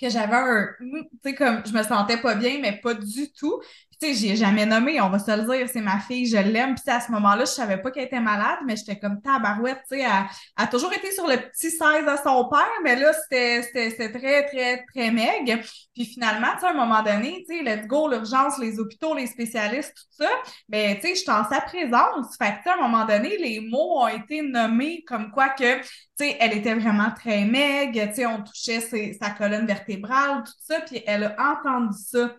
S1: que j'avais un... Tu sais, comme, je me sentais pas bien, mais pas du tout tu sais, j'ai jamais nommé, on va se le dire, c'est ma fille, je l'aime. Puis à ce moment-là, je savais pas qu'elle était malade, mais j'étais comme tabarouette, tu sais, elle, a toujours été sur le petit 16 à son père, mais là, c'était très, très, très maigre. Puis finalement, tu sais, à un moment donné, tu sais, let's go, l'urgence, les hôpitaux, les spécialistes, tout ça, mais tu sais, je en sa présence. Fait que, à un moment donné, les mots ont été nommés comme quoi que, tu sais, elle était vraiment très maigre, tu sais, on touchait sa colonne vertébrale, tout ça, puis elle a entendu ça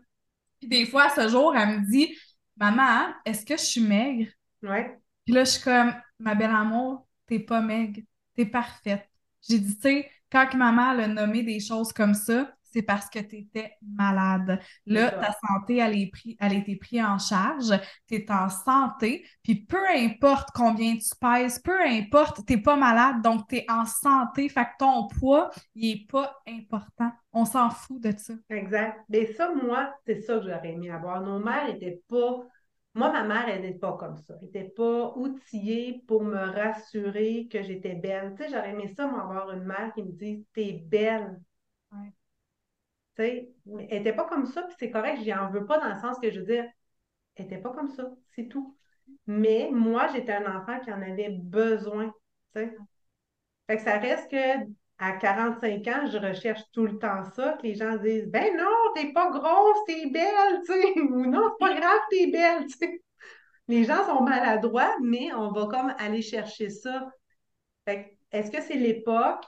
S1: des fois, ce jour, elle me dit Maman, est-ce que je suis maigre?
S2: Ouais.
S1: Puis là, je suis comme Ma belle amour, t'es pas maigre, t'es parfaite. J'ai dit, tu sais, quand maman a nommé des choses comme ça, c'est parce que tu étais malade. Là, ta santé, elle, est pris, elle a été prise en charge, tu es en santé, puis peu importe combien tu pèses, peu importe, tu n'es pas malade, donc tu es en santé, fait que ton poids, il n'est pas important. On s'en fout de ça.
S2: Exact. Mais ça, moi, c'est ça que j'aurais aimé avoir. Nos mères n'étaient pas. Moi, ma mère, elle n'était pas comme ça. Elle n'était pas outillée pour me rassurer que j'étais belle. Tu sais, j'aurais aimé ça, moi, avoir une mère qui me dise T'es belle. Ouais elle n'était pas comme ça, puis c'est correct, je en veux pas dans le sens que je veux dire, elle n'était pas comme ça, c'est tout. Mais moi, j'étais un enfant qui en avait besoin. Fait que ça reste que à 45 ans, je recherche tout le temps ça, que les gens disent Ben non, t'es pas grosse, t'es belle, tu sais, ou non, c'est pas grave, t'es belle, tu sais. Les gens sont maladroits, mais on va comme aller chercher ça. Fait est-ce que c'est l'époque?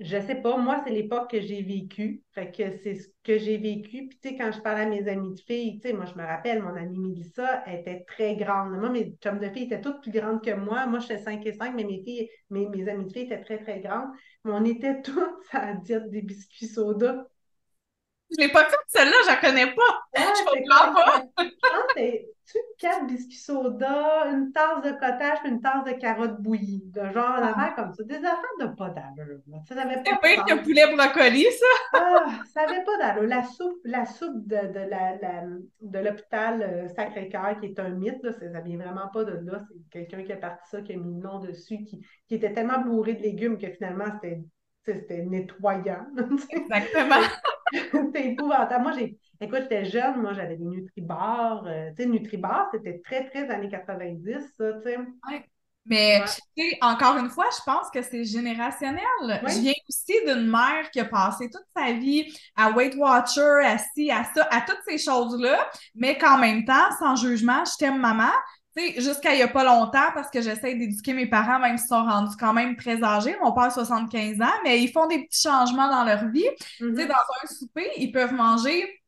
S2: Je sais pas, moi, c'est l'époque que j'ai vécue. Fait que c'est ce que j'ai vécu. Puis, tu sais, quand je parlais à mes amis de filles, tu sais, moi, je me rappelle, mon amie Mélissa était très grande. Moi, mes chums de filles étaient toutes plus grandes que moi. Moi, j'étais 5 et 5, mais mes filles, mes, mes amies de filles étaient très, très grandes. Mais on était toutes à dire des biscuits soda.
S1: Je l'ai pas faite, celle-là, je la connais pas. je comprends pas.
S2: tu quatre biscuits soda, une tasse de cottage une tasse de carottes bouillies. De genre d'affaires ah. comme ça. Des affaires de pas d'allure. Ça n'avait pas
S1: pas un poulet brocoli, ça?
S2: ah, ça n'avait pas d'allure. La soupe, la soupe de, de, la, de l'hôpital euh, Sacré-Cœur, qui est un mythe, là, ça vient vraiment pas de là. C'est quelqu'un qui a parti ça, qui a mis le nom dessus, qui, qui était tellement bourré de légumes que finalement, c'était c'était nettoyant.
S1: Exactement.
S2: c'était épouvantable. Moi, j'ai, écoute, j'étais jeune, moi, j'avais des Nutribars. Euh, tu sais, Nutribars, c'était très, très années 90, ça, tu sais.
S1: Mais, tu sais, encore une fois, je pense que c'est générationnel. Je viens aussi d'une mère qui a passé toute sa vie à Weight Watcher, à ci, à ça, à toutes ces choses-là, mais qu'en même temps, sans jugement, je t'aime maman, jusqu'à il n'y a pas longtemps, parce que j'essaie d'éduquer mes parents, même s'ils sont rendus quand même très âgés. Mon père a 75 ans, mais ils font des petits changements dans leur vie. Tu sais, mm-hmm. dans un souper, ils peuvent manger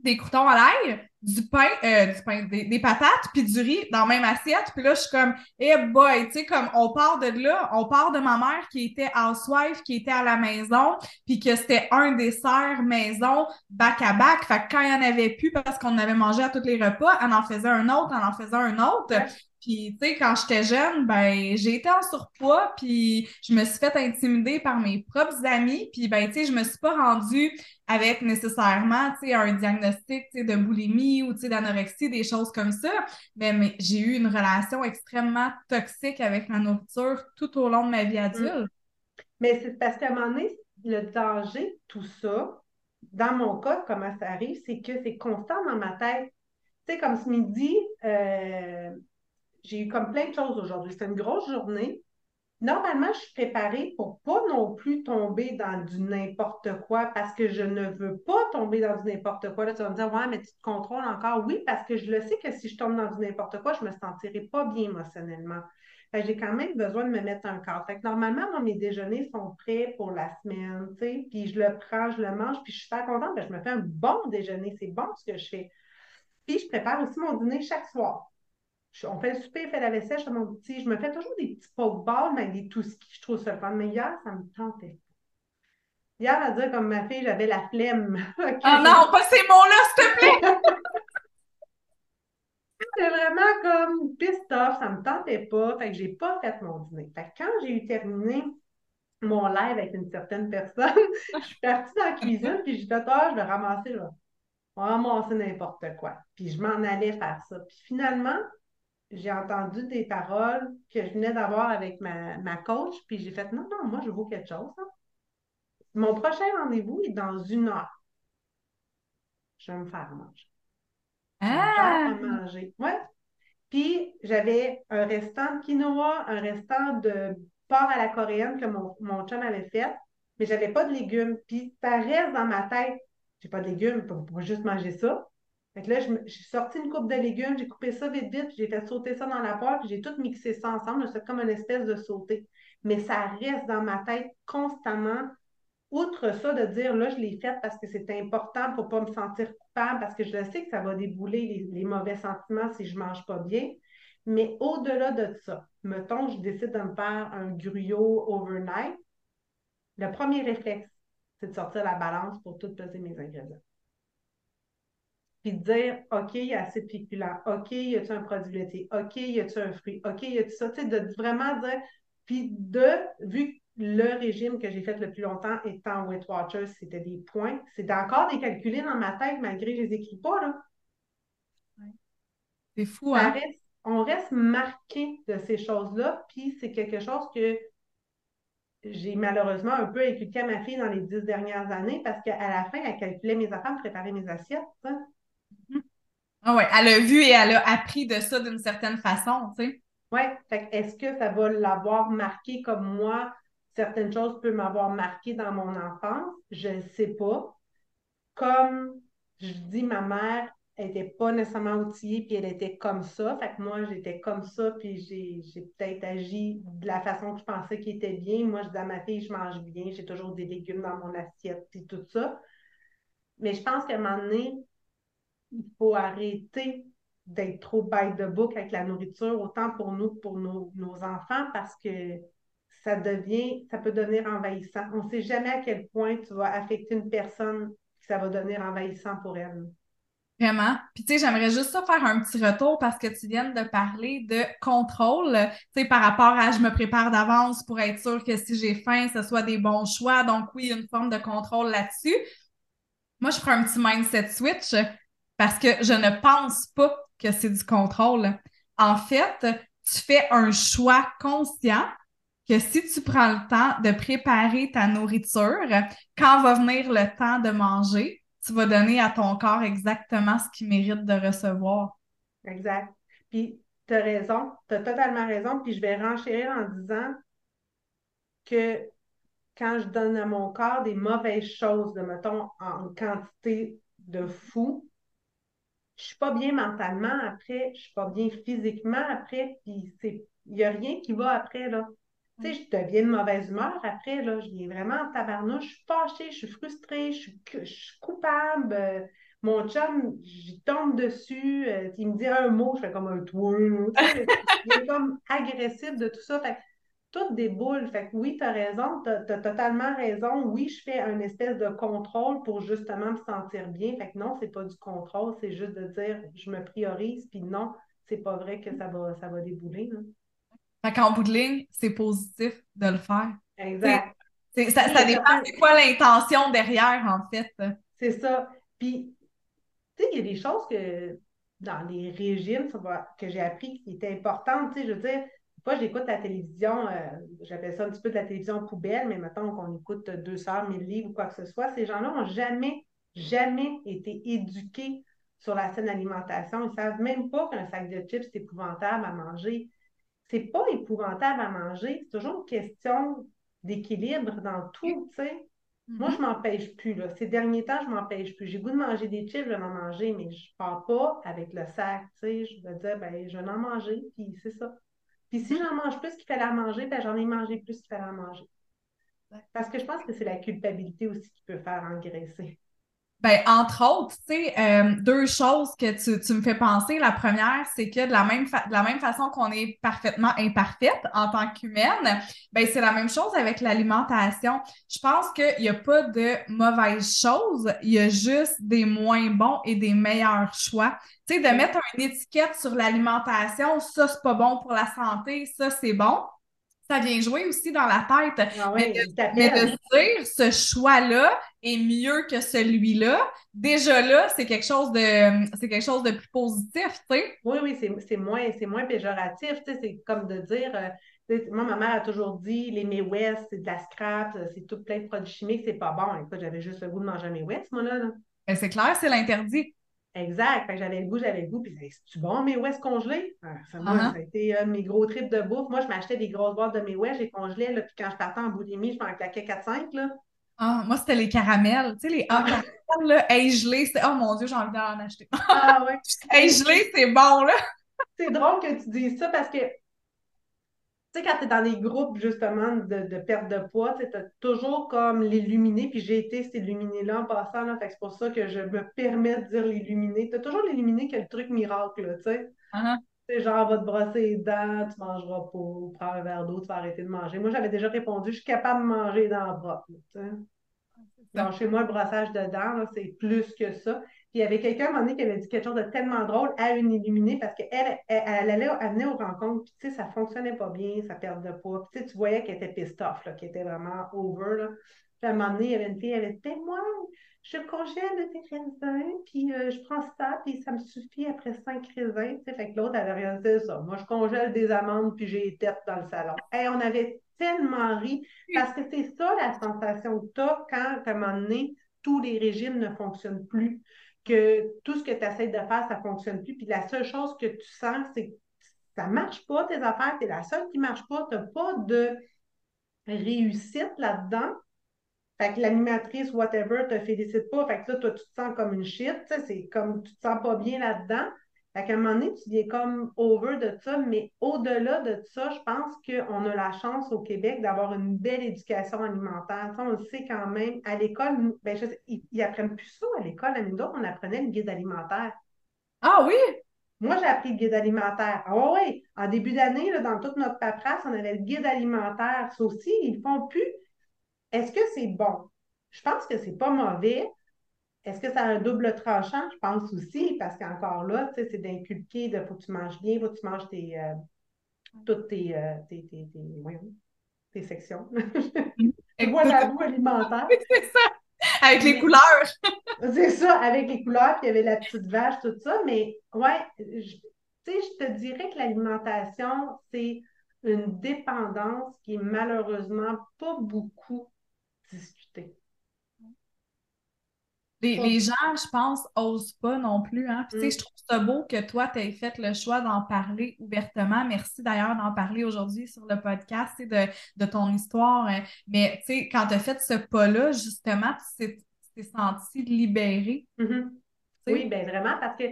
S1: des croutons à l'ail, du pain, euh, du pain, des, patates, puis du riz dans la même assiette. Puis là, je suis comme, eh boy, tu sais, comme on part de là, on part de ma mère qui était housewife, qui était à la maison, puis que c'était un dessert maison back à back. Fait que quand il y en avait plus parce qu'on avait mangé à tous les repas, on en faisait un autre, on en faisait un autre. Puis, tu sais, quand j'étais jeune, ben, j'ai été en surpoids, puis je me suis fait intimider par mes propres amis, puis, ben, tu sais, je me suis pas rendue avec nécessairement, tu sais, un diagnostic, tu sais, de boulimie ou, tu sais, d'anorexie, des choses comme ça, mais, mais j'ai eu une relation extrêmement toxique avec ma nourriture tout au long de ma vie mm. adulte.
S2: Mais c'est parce qu'à un moment donné, le danger, tout ça, dans mon cas, comment ça arrive, c'est que c'est constant dans ma tête. Tu sais, comme ce midi, euh, j'ai eu comme plein de choses aujourd'hui. C'était une grosse journée. Normalement, je suis préparée pour pas non plus tomber dans du n'importe quoi parce que je ne veux pas tomber dans du n'importe quoi. Là, tu vas me dire, ouais, mais tu te contrôles encore. Oui, parce que je le sais que si je tombe dans du n'importe quoi, je me sentirai pas bien émotionnellement. J'ai quand même besoin de me mettre un cadre. Normalement, moi, mes déjeuners sont prêts pour la semaine, tu sais, puis je le prends, je le mange, puis je suis super contente, je me fais un bon déjeuner. C'est bon ce que je fais. Puis je prépare aussi mon dîner chaque soir on fait le souper, fait la vaisselle, je, mon petit, je me fais toujours des petits pokeballs, mais des tout skis, je trouve ça fun. Mais hier, ça me tentait Hier, à dire comme ma fille, j'avais la flemme.
S1: Ah non, pas ces mots-là, s'il te plaît!
S2: C'était vraiment comme pissed off, ça me tentait pas, fait que j'ai pas fait mon dîner. Fait que quand j'ai eu terminé mon live avec une certaine personne, je suis partie dans la cuisine, puis j'ai fait, ah, je vais ramasser là on ramassait n'importe quoi. Puis je m'en allais faire ça. Puis finalement, j'ai entendu des paroles que je venais d'avoir avec ma, ma coach, puis j'ai fait non, non, moi, je vaux quelque chose. Hein. Mon prochain rendez-vous est dans une heure. Je vais me faire manger.
S1: Ah!
S2: Je vais me faire manger. Ouais. Puis j'avais un restant de quinoa, un restant de porc à la coréenne que mon, mon chum avait fait, mais j'avais pas de légumes. Puis ça reste dans ma tête. J'ai pas de légumes, pour, pour juste manger ça. Fait que là, j'ai sorti une coupe de légumes, j'ai coupé ça vite, vite, j'ai fait sauter ça dans la poêle, puis j'ai tout mixé ça ensemble. C'est comme une espèce de sauté. Mais ça reste dans ma tête constamment. Outre ça, de dire là, je l'ai fait parce que c'est important pour ne pas me sentir coupable, parce que je sais que ça va débouler les, mauvais sentiments si je ne mange pas bien. Mais au-delà de ça, mettons, je décide de me faire un gruyot overnight. Le premier réflexe, c'est de sortir la balance pour tout peser mes ingrédients puis de dire, OK, il y a assez de féculents, OK, y a-tu un produit laitier, OK, y a-tu un fruit, OK, y a-tu ça, tu sais, de vraiment dire, puis de, vu que le régime que j'ai fait le plus longtemps étant Weight Watchers, c'était des points, c'est encore des calculés dans ma tête malgré que je les écris pas, là.
S1: C'est fou, hein?
S2: on reste marqué de ces choses-là, puis c'est quelque chose que j'ai malheureusement un peu inculqué à ma fille dans les dix dernières années parce qu'à la fin, elle calculait mes affaires, préparait mes assiettes.
S1: Ah ouais, elle a vu et elle a appris de ça d'une certaine façon, tu sais.
S2: Oui, est-ce que ça va l'avoir marqué comme moi? Certaines choses peuvent m'avoir marqué dans mon enfance, je ne sais pas. Comme je dis, ma mère n'était pas nécessairement outillée, puis elle était comme ça. Fait que moi, j'étais comme ça, puis j'ai peut-être agi de la façon que je pensais qu'il était bien. Moi, je dis à ma fille, je mange bien, j'ai toujours des légumes dans mon assiette, puis tout ça. Mais je pense qu'à un moment donné, il faut arrêter d'être trop by the book avec la nourriture, autant pour nous que pour nos, enfants, parce que ça devient, ça peut devenir envahissant. On ne sait jamais à quel point tu vas affecter une personne que ça va devenir envahissant pour elle.
S1: Vraiment. Puis, tu sais, j'aimerais juste ça faire un petit retour parce que tu viens de parler de contrôle, tu sais, par rapport à je me prépare d'avance pour être sûr que si j'ai faim, ce soit des bons choix. Donc, oui, une forme de contrôle là-dessus. Moi, je ferai un petit mindset switch parce que je ne pense pas que c'est du contrôle. En fait, tu fais un choix conscient que si tu prends le temps de préparer ta nourriture, quand va venir le temps de manger, tu vas donner à ton corps exactement ce qu'il mérite de recevoir.
S2: Exact. Puis, tu as raison, tu as totalement raison. Puis, je vais renchérir en disant que quand je donne à mon corps des mauvaises choses, de mettons en quantité de fou, je suis pas bien mentalement après, je suis pas bien physiquement après, puis c'est il n'y a rien qui va après, là. Tu sais, je deviens de mauvaise humeur après, là. Je viens vraiment en tabarnouche, je suis fâchée, je suis frustrée, je suis, coupable. Euh, mon chum, j'y tombe dessus, euh, il me dit un mot, je fais comme un toi. il est comme agressif de tout ça. Toutes des boules. Fait que oui, tu as raison, tu as, totalement raison. Oui, je fais un espèce de contrôle pour justement me sentir bien. Fait que non, c'est pas du contrôle, c'est juste de dire je me priorise, puis non, c'est pas vrai que ça va, ça va débouler.
S1: Fait qu'en bout de ligne, c'est positif de le faire.
S2: Exact.
S1: ça, ça dépend c'est quoi l'intention derrière, en fait.
S2: C'est ça. Puis, tu sais, il y a des choses que dans les régimes que j'ai appris qui étaient importantes. Tu sais, je veux dire, fois, j'écoute la télévision, euh, j'appelle ça un petit peu de la télévision poubelle, mais mettons qu'on écoute deux sœurs, mille livres ou quoi que ce soit, ces gens-là n'ont jamais, jamais été éduqués sur la saine alimentation. Ils ne savent même pas qu'un sac de chips, c'est épouvantable à manger. C'est pas épouvantable à manger, c'est toujours une question d'équilibre dans tout, tu sais. Moi, je ne mm-hmm. m'empêche plus. Là. Ces derniers temps, je ne m'empêche plus. J'ai goût de manger des chips, je vais en manger, mais je ne pars pas avec le sac. Tu sais. Je vais dire, ben, je vais en manger, puis c'est ça. Puis si j'en mange plus qu'il fallait à manger, ben j'en ai mangé plus qu'il fallait à manger. Parce que je pense que c'est la culpabilité aussi qui peut faire engraisser.
S1: Ben, entre autres, tu sais, euh, deux choses que tu, me fais penser. La première, c'est que de la même, de la même façon qu'on est parfaitement imparfaite en tant qu'humaine, ben, c'est la même chose avec l'alimentation. Je pense qu'il n'y a pas de mauvaises choses, il y a juste des moins bons et des meilleurs choix. Tu sais, de mettre une étiquette sur l'alimentation, ça, c'est pas bon pour la santé, ça, c'est bon ça vient jouer aussi dans la tête.
S2: Ah
S1: mais, de, mais dire ce choix-là est mieux que celui-là, déjà là, c'est quelque chose de c'est quelque chose de plus positif, tu sais.
S2: Oui, oui, c'est moins, moins péjoratif. tu sais, C'est comme de dire, euh, moi, ma mère a toujours dit, les May West, c'est de la scrap, euh, c'est tout plein de produits chimiques, c'est pas bon. Écoute, j'avais juste le goût de manger May West, moi, là. là.
S1: Ben, c'est clair, c'est l'interdit.
S2: Exact. Fait que j'avais le goût, j'avais le goût. Puis, c'est-tu bon, May West congelé? Ah, ça, moi,
S1: Uh-huh.
S2: ça a été un de mes gros trips de bouffe. Moi, je m'achetais des grosses boîtes de May West, j'ai congelé, là, puis quand je partais en boulimie, je m'en claquais 4-5, là.
S1: Ah, moi, c'était les caramels. Tu sais, les
S2: Ah,
S1: caramels, là, hey, gelés, c'était... Oh mon Dieu, j'ai envie d'en acheter.
S2: ah ouais.
S1: Hey, gelé, c'est bon, là.
S2: C'est drôle que tu dises ça parce que Tu sais, quand tu es dans les groupes, justement, de, de perte de poids, tu as toujours comme l'illuminé, puis j'ai été cet illuminé-là en passant, là, fait que c'est pour ça que je me permets de dire l'illuminé. Tu as toujours l'illuminé qui a le truc miracle, là, tu sais.
S1: Uh-huh.
S2: C'est genre, va te brosser les dents, tu mangeras pas, prends un verre d'eau, tu vas arrêter de manger. Moi, j'avais déjà répondu, je suis capable de manger dans le tu sais. Alors, chez moi, le brossage de dents, là, c'est plus que ça. Puis il y avait quelqu'un à un moment donné qui avait dit quelque chose de tellement drôle à une illuminée parce qu'elle, elle, elle, allait, elle venait aux rencontres, puis tu sais, ça fonctionnait pas bien, sa perte de poids. Puis tu voyais qu'elle était pissed off, qu'elle était vraiment over. Là. Puis à un moment donné, il y avait une fille, elle avait dit Moi, je congèle tes raisins, puis euh, je prends ça, puis ça me suffit après cinq raisins. Tu sais, fait que l'autre avait réalisé ça. Moi, je congèle des amandes, puis j'ai les têtes dans le salon. Et on avait tellement ri parce que c'est ça la sensation que tu as quand, à un moment donné, tous les régimes ne fonctionnent plus que tout ce que tu essaies de faire, ça ne fonctionne plus. Puis la seule chose que tu sens, c'est que ça ne marche pas, tes affaires, tu es la seule qui ne marche pas, tu n'as pas de réussite là-dedans. Fait que l'animatrice, whatever, te félicite pas. Fait que là, toi, tu te sens comme une shit. C'est comme tu te sens pas bien là-dedans. Fait qu'à un moment donné, tu viens comme over de ça, mais au-delà de ça, je pense qu'on a la chance au Québec d'avoir une belle éducation alimentaire. on le sait quand même. À l'école, ben, je sais, ils, ils apprennent plus ça à l'école. À nous autres, on apprenait le guide alimentaire.
S1: Ah oui?
S2: Moi, j'ai appris le guide alimentaire. Ah oui, en début d'année, dans toute notre paperasse, on avait le guide alimentaire. Ça aussi, ils ne font plus. Est-ce que c'est bon? Je pense que c'est pas mauvais. Est-ce que ça a un double tranchant? Je pense aussi, parce qu'encore là, c'est d'inculquer de faut que tu manges bien, faut que tu manges tes, euh, toutes tes, euh, tes, tes, tes, voyons, tes sections. voilà, alimentaire.
S1: c'est ça, avec les couleurs.
S2: c'est ça, avec les couleurs, puis il y avait la petite vache, tout ça. Mais ouais, tu sais, je te dirais que l'alimentation, c'est une dépendance qui est malheureusement pas beaucoup discutée.
S1: Les, les, gens, je pense, osent pas non plus. Hein? Puis, mm. je trouve ça beau que toi, tu aies fait le choix d'en parler ouvertement. Merci d'ailleurs d'en parler aujourd'hui sur le podcast de, de ton histoire. Mais quand tu as fait ce pas-là, justement, tu t'es senti libérée.
S2: Mm -hmm. Oui, bien vraiment, parce que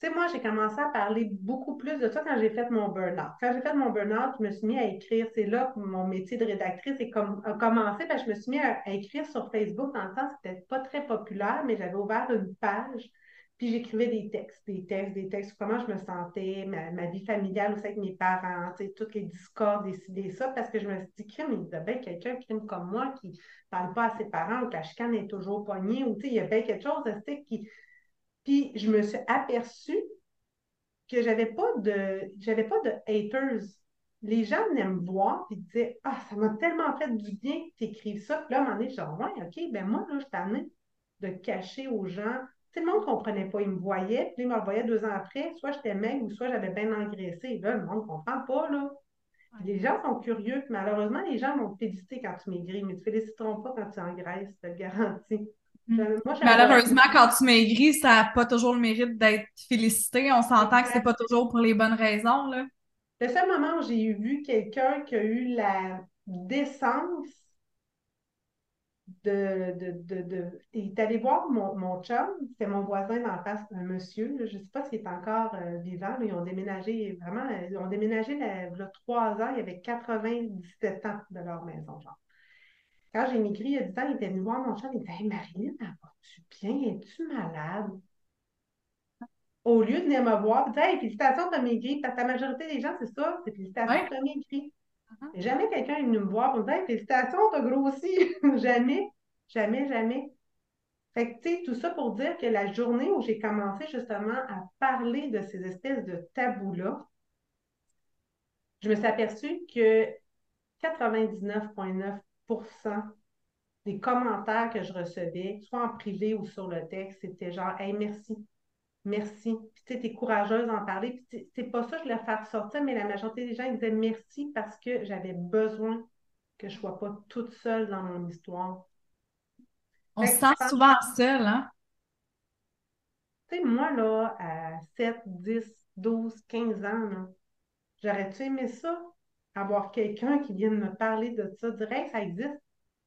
S2: tu sais, moi, j'ai commencé à parler beaucoup plus de ça quand j'ai fait mon burn-out. Quand j'ai fait mon burn-out, je me suis mis à écrire. C'est là que mon métier de rédactrice a commencé. Ben, je me suis mis à, écrire sur Facebook. Dans le temps, c'était pas très populaire, mais j'avais ouvert une page. Puis j'écrivais des textes, des textes, des textes, comment je me sentais, ma, vie familiale aussi avec mes parents, toutes les discordes, des ça, parce que je me suis dit, crime, il y a bien quelqu'un crime comme moi qui ne parle pas à ses parents ou que la chicane est toujours poignée, ou il y a bien quelque chose qui puis je me suis aperçue que j'avais pas de j'avais pas de haters. Les gens venaient me voir et disaient Ah, ça m'a tellement fait du bien que tu écrives ça. Puis là, à un moment donné, je dis Ouais, OK, ben moi, là, je t'en de cacher aux gens. Tout le monde ne comprenait pas. Ils me voyaient, puis ils me revoyaient deux ans après. Soit j'étais maigre ou soit j'avais bien engraissé. Là, le monde ne comprend pas, là. Les gens sont curieux, malheureusement, les gens vont te féliciter quand tu maigris, mais ils ne te féliciteront pas quand tu engraisses, je te le garantis.
S1: Moi, Malheureusement, quand tu maigris, ça n'a pas toujours le mérite d'être félicité. On s'entend que c'est pas toujours pour les bonnes raisons. Là.
S2: Le seul moment où j'ai vu quelqu'un qui a eu la décence de. de, de, de... Il est allé voir mon, mon chum, c'était mon voisin d'en face, un monsieur, je ne sais pas s'il est encore euh, vivant, mais ils ont déménagé vraiment, ils ont déménagé il y a trois ans, il y avait 97 ans de leur maison, genre. Quand j'ai maigri il y a 10 ans, il était venu voir mon chat, il dit Hey Marilyn, vas-tu bien? Es-tu malade? Au lieu de venir me voir, il dit Hey, félicitations, t'as maigri. Parce que la majorité des gens, c'est ça, c'est félicitations, ouais. t'as maigri. Uh -huh. Jamais quelqu'un est venu me voir pour me dire Hey, félicitations, t'as grossi. jamais, jamais, jamais. Fait que, tu sais, tout ça pour dire que la journée où j'ai commencé justement à parler de ces espèces de tabous-là, je me suis aperçue que 99,9 des commentaires que je recevais, soit en privé ou sur le texte, c'était genre Hey, merci, merci. Puis tu sais, t'es courageuse d'en parler. Puis c'est pas ça que je voulais faire sortir, mais la majorité des gens ils disaient merci parce que j'avais besoin que je sois pas toute seule dans mon histoire.
S1: On se sent souvent seule, hein?
S2: Tu sais, moi, là, à 7, 10, 12, 15 ans, j'aurais-tu aimé ça? Avoir quelqu'un qui vienne me parler de ça, dire Hey, ça existe.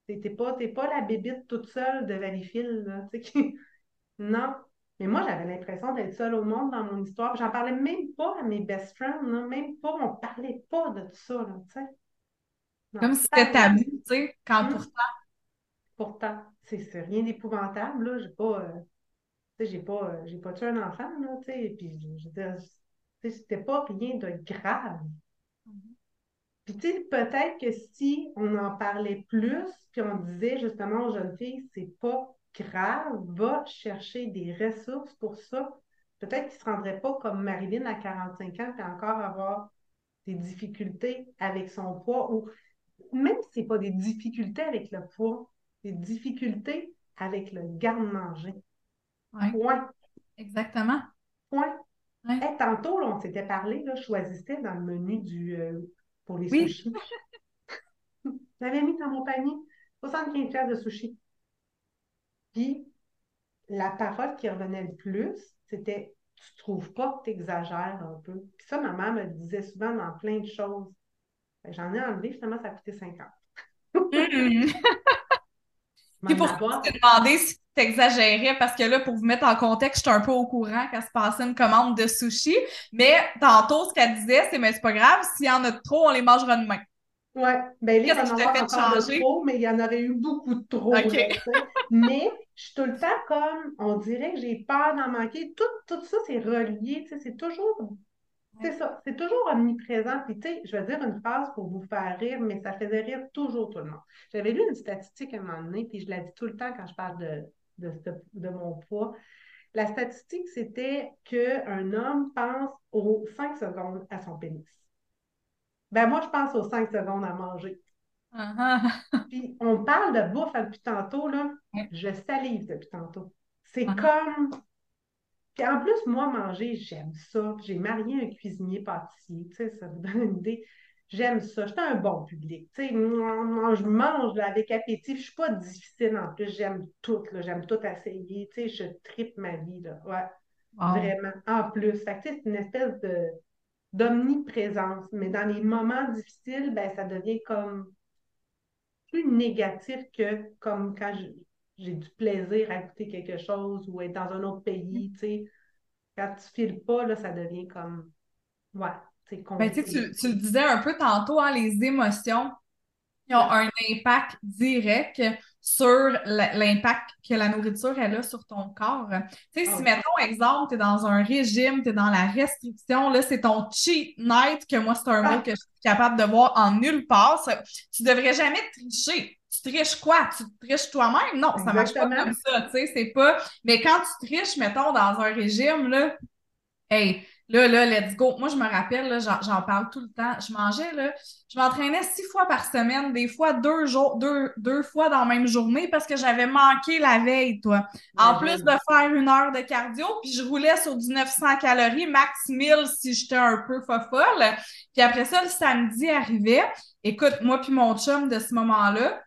S2: T'es pas, pas la bébite toute seule de Valleyfield, là. Qui... non. Mais moi, j'avais l'impression d'être seule au monde dans mon histoire. J'en parlais même pas à mes best friends, là. même pas, on parlait pas de tout ça, là, tu sais.
S1: Comme si c'était tabou, tu sais, quand hum. pourtant.
S2: Pourtant, c'est rien d'épouvantable, là. J'ai pas. Euh, tu sais, j'ai pas, euh, j'ai pas tué un enfant, là, tu sais. Puis, je c'était pas rien de grave. Puis, tu sais, peut-être que si on en parlait plus, puis on disait justement aux jeunes filles, c'est pas grave, va chercher des ressources pour ça. Peut-être qu'ils ne se rendraient pas comme Marilyn à 45 ans, puis encore avoir des difficultés avec son poids, ou même si ce n'est pas des difficultés avec le poids, des difficultés avec le garde-manger. Point.
S1: Exactement.
S2: Point. tantôt, on s'était parlé, là, je choisissais dans le menu du, euh, pour les sushis. J'avais mis dans mon panier 75 pièces de sushis. Puis, la parole qui revenait le plus, c'était Tu trouves pas que tu exagères un peu? Puis ça, ma mère me disait souvent dans plein de choses. J'en ai enlevé, finalement, ça a coûté 50. Mm.
S1: Puis pour te demander si tu exagérais, parce que là, pour vous mettre en contexte, je suis un peu au courant qu'elle se passait une commande de sushi. Mais tantôt, ce qu'elle disait, c'est mais c'est pas grave, s'il y en a trop, on les mangera demain.
S2: Oui, bien là, il y en a de trop, mais il y en aurait eu beaucoup de trop. mais je suis tout le temps comme, on dirait que j'ai peur d'en manquer. Tout, tout ça, c'est relié, c'est toujours c'est ça, c'est toujours omniprésent. Puis, tu sais, je vais dire une phrase pour vous faire rire, mais ça faisait rire toujours tout le monde. J'avais lu une statistique à un moment donné, puis je la dis tout le temps quand je parle de, de, mon poids. La statistique, c'était qu'un homme pense aux 5 secondes à son pénis. Ben moi, je pense aux 5 secondes à manger. Uh-huh. Puis on parle de bouffe depuis tantôt, là. Je salive depuis tantôt. C'est uh-huh. comme puis en plus, moi, manger, j'aime ça. J'ai marié un cuisinier pâtissier, tu sais, ça vous donne une idée. J'aime ça. J'étais un bon public. Tu sais, je mange avec appétit. Je suis pas difficile en plus. J'aime tout. J'aime tout essayer. Tu sais, je tripe ma vie. Là. Ouais. Vraiment. En plus. Fait c'est une espèce de d'omniprésence. Mais dans les moments difficiles, ben, ça devient comme plus négatif que comme quand je, j'ai du plaisir à écouter quelque chose ou être dans un autre pays, tu sais. Quand tu files pas, là, ça devient comme, ouais, c'est
S1: ben, tu, tu le disais un peu tantôt, hein, les émotions, ont un impact direct sur l'impact que la nourriture elle a sur ton corps. Tu sais, si, ah mettons, exemple, tu es dans un régime, tu es dans la restriction, là, c'est ton cheat night, que moi, c'est un mot ah! que je suis capable de voir en nulle part. Tu devrais jamais tricher tu triches quoi? Tu triches toi-même? Non, ça marche pas comme ça, tu sais, c'est pas... Mais quand tu triches, mettons, dans un régime, là, hey, là, là, let's go. Moi, je me rappelle, là, j'en parle tout le temps. Je mangeais, là, je m'entraînais six fois par semaine, des fois deux jours, deux, deux fois dans la même journée parce que j'avais manqué la veille, toi. En plus de faire une heure de cardio, puis je roulais sur du 900 calories, max 1000 si j'étais un peu fofolle. Puis après ça, le samedi arrivait. Écoute, moi puis mon chum de ce moment-là,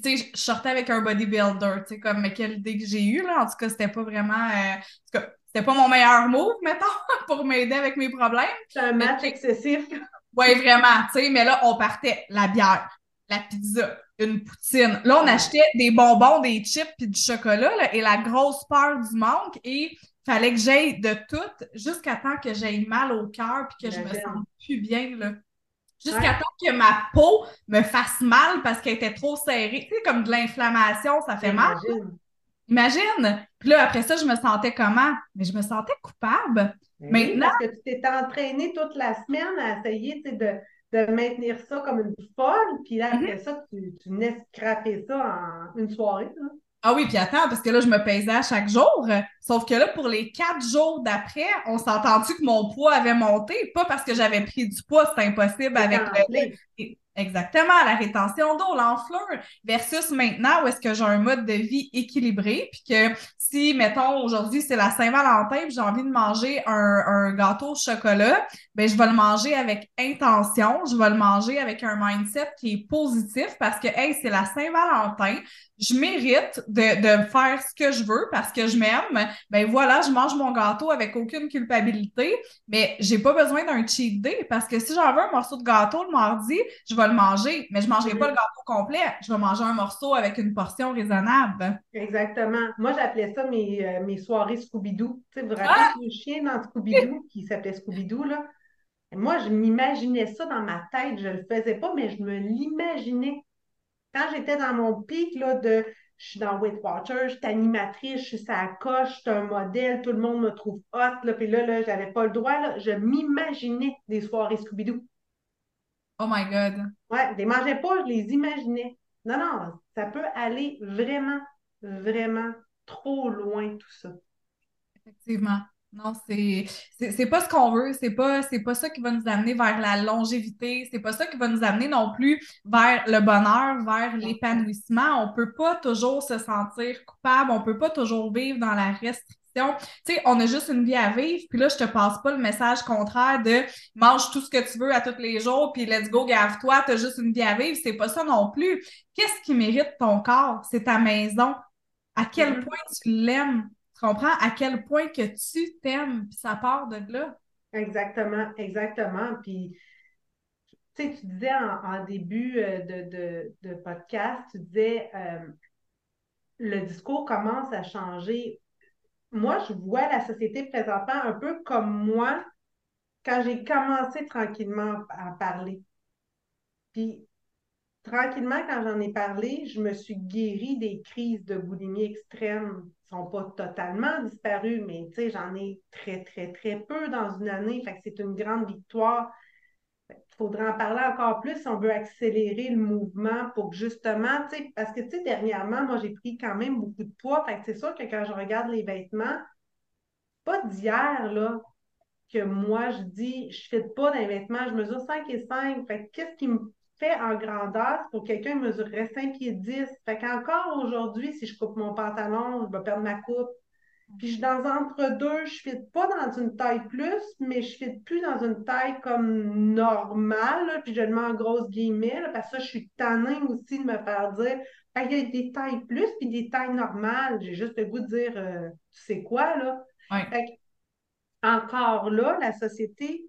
S1: tu sais, je sortais avec un bodybuilder, tu sais, comme, mais quelle idée que j'ai eue, là. En tout cas, c'était pas vraiment. Euh, en tout cas, c'était pas mon meilleur move, mettons, pour m'aider avec mes problèmes.
S2: C'est un match excessif.
S1: Oui, vraiment, tu sais, mais là, on partait la bière, la pizza, une poutine. Là, on achetait des bonbons, des chips puis du chocolat, là, et la grosse peur du manque. Et fallait que j'aille de tout jusqu'à temps que j'aille mal au cœur puis que je me sente plus bien, là. Jusqu'à temps que ma peau me fasse mal parce qu'elle était trop serrée. Tu sais, comme de l'inflammation, ça fait mal. Imagine. Puis là, après ça, je me sentais comment? Mais je me sentais coupable. Maintenant.
S2: parce que tu t'étais entraînée toute la semaine à essayer de, de maintenir ça comme une folle. Puis là, après mm-hmm. ça, tu, tu venais scraper ça en une soirée.
S1: Ah oui, puis attends, parce que là, je me pesais à chaque jour. Sauf que là, pour les quatre jours d'après, on s'est entendu que mon poids avait monté. Pas parce que j'avais pris du poids, c'est impossible avec le. Exactement, la rétention d'eau, l'enflure, versus maintenant où est-ce que j'ai un mode de vie équilibré, puis que si, mettons, aujourd'hui, c'est la Saint-Valentin, puis j'ai envie de manger un, un, gâteau au chocolat, ben je vais le manger avec intention, je vais le manger avec un mindset qui est positif parce que, hey, c'est la Saint-Valentin, je mérite de, de faire ce que je veux parce que je m'aime, ben voilà, je mange mon gâteau avec aucune culpabilité, mais j'ai pas besoin d'un cheat day parce que si j'en veux un morceau de gâteau le mardi, je vais le manger, mais je mangerai pas le gâteau complet, je vais manger un morceau avec une portion raisonnable.
S2: Exactement. Moi, j'appelais ça mes, euh, mes soirées Scooby-Doo. Tu sais, vous rappelez ah! le chien dans Scooby-Doo qui s'appelait Scooby-Doo, là? Moi, je m'imaginais ça dans ma tête. Je le faisais pas, mais je me l'imaginais quand j'étais dans mon pic là, de je suis dans Weight Watchers, je suis animatrice, je suis sa coche, je suis un modèle, tout le monde me trouve hot, là, puis là, là j'avais pas le droit, là, je m'imaginais des soirées Scooby-Doo.
S1: Oh my God.
S2: Ouais, je les mangeais pas, je les imaginais. Non, non, ça peut aller vraiment, vraiment trop loin, tout ça.
S1: Effectivement. Non, c'est c'est pas ce qu'on veut, c'est pas c'est pas ça qui va nous amener vers la longévité, c'est pas ça qui va nous amener non plus vers le bonheur, vers l'épanouissement. On peut pas toujours se sentir coupable, on peut pas toujours vivre dans la restriction. Tu sais, on a juste une vie à vivre, puis là je te passe pas le message contraire de mange tout ce que tu veux à tous les jours, puis let's go gave-toi, t'as juste une vie à vivre, c'est pas ça non plus. Qu'est-ce qui mérite ton corps? C'est ta maison. À quel mm-hmm. point tu l'aimes? Tu comprends à quel point que tu t'aimes, puis ça part de là?
S2: Exactement, exactement. Puis, tu sais, tu disais en, début euh, de, podcast, tu disais euh, le discours commence à changer. Moi, je vois la société présentement un peu comme moi quand j'ai commencé tranquillement à parler. Puis, tranquillement, quand j'en ai parlé, je me suis guérie des crises de boulimie extrême sont pas totalement disparus, mais j'en ai très, très, très peu dans une année. Fait que c'est une grande victoire. Il faudrait en parler encore plus si on veut accélérer le mouvement pour justement, parce que, tu sais, dernièrement, moi, j'ai pris quand même beaucoup de poids. Fait que c'est sûr que quand je regarde les vêtements, pas d'hier, là, que moi, je dis, je ne fais pas d'un vêtement, je mesure 5 et 5. Fait qu'est-ce qui me fait en grandeur pour quelqu'un qui mesurerait 5 pieds 10. Fait qu'encore aujourd'hui, si je coupe mon pantalon, je vais perdre ma coupe. Puis je suis dans entre-deux, je ne pas dans une taille plus, mais je ne plus dans une taille comme normale. puis je le mets en grosse guillemets, parce que ça, je suis tannée aussi de me faire dire il y a des tailles plus puis des tailles normales. J'ai juste le goût de dire euh, tu sais quoi, là? Fait encore là, la société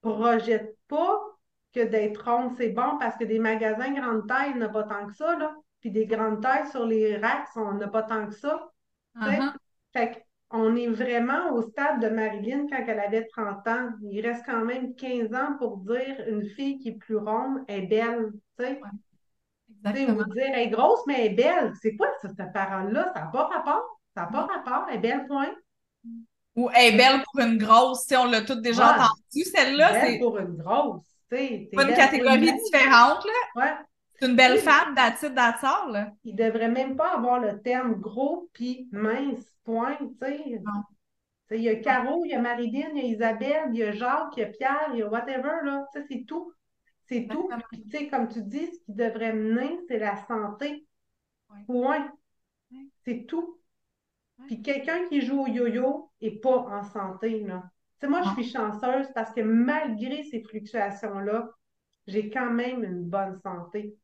S2: projette pas que d'être ronde, c'est bon parce que des magasins grande taille, n'a pas tant que ça, là. Puis des grandes tailles sur les racks, on n'a pas tant que ça. Uh-huh. Fait qu'on est vraiment au stade de Marilyn quand elle avait 30 ans. Il reste quand même 15 ans pour dire une fille qui est plus ronde est belle. Tu sais? Exactement. Vous dire elle est grosse, mais elle est belle. C'est quoi ça, cette parole-là? Ça n'a pas rapport. Ça n'a pas rapport. Elle est belle, point.
S1: Ou elle est belle pour une grosse, si on l'a toutes déjà entendu, celle-là.
S2: c'est pour une grosse.
S1: C'est une catégorie différente, là. Ouais. C'est une belle femme d'attitude d'attard, là.
S2: Il devrait même pas avoir le terme gros puis mince, point, tu sais. Il y a Caro, il y a Marilyn, il y a Isabelle, il y a Jacques, il y a Pierre, il y a whatever, là. Ça, c'est tout. C'est tout. Puis, tu sais, comme tu dis, ce qui devrait mener, c'est la santé. Point. C'est tout. Puis quelqu'un qui joue au yo-yo n'est pas en santé, là moi, je suis chanceuse parce que malgré ces fluctuations-là, j'ai quand même une bonne santé.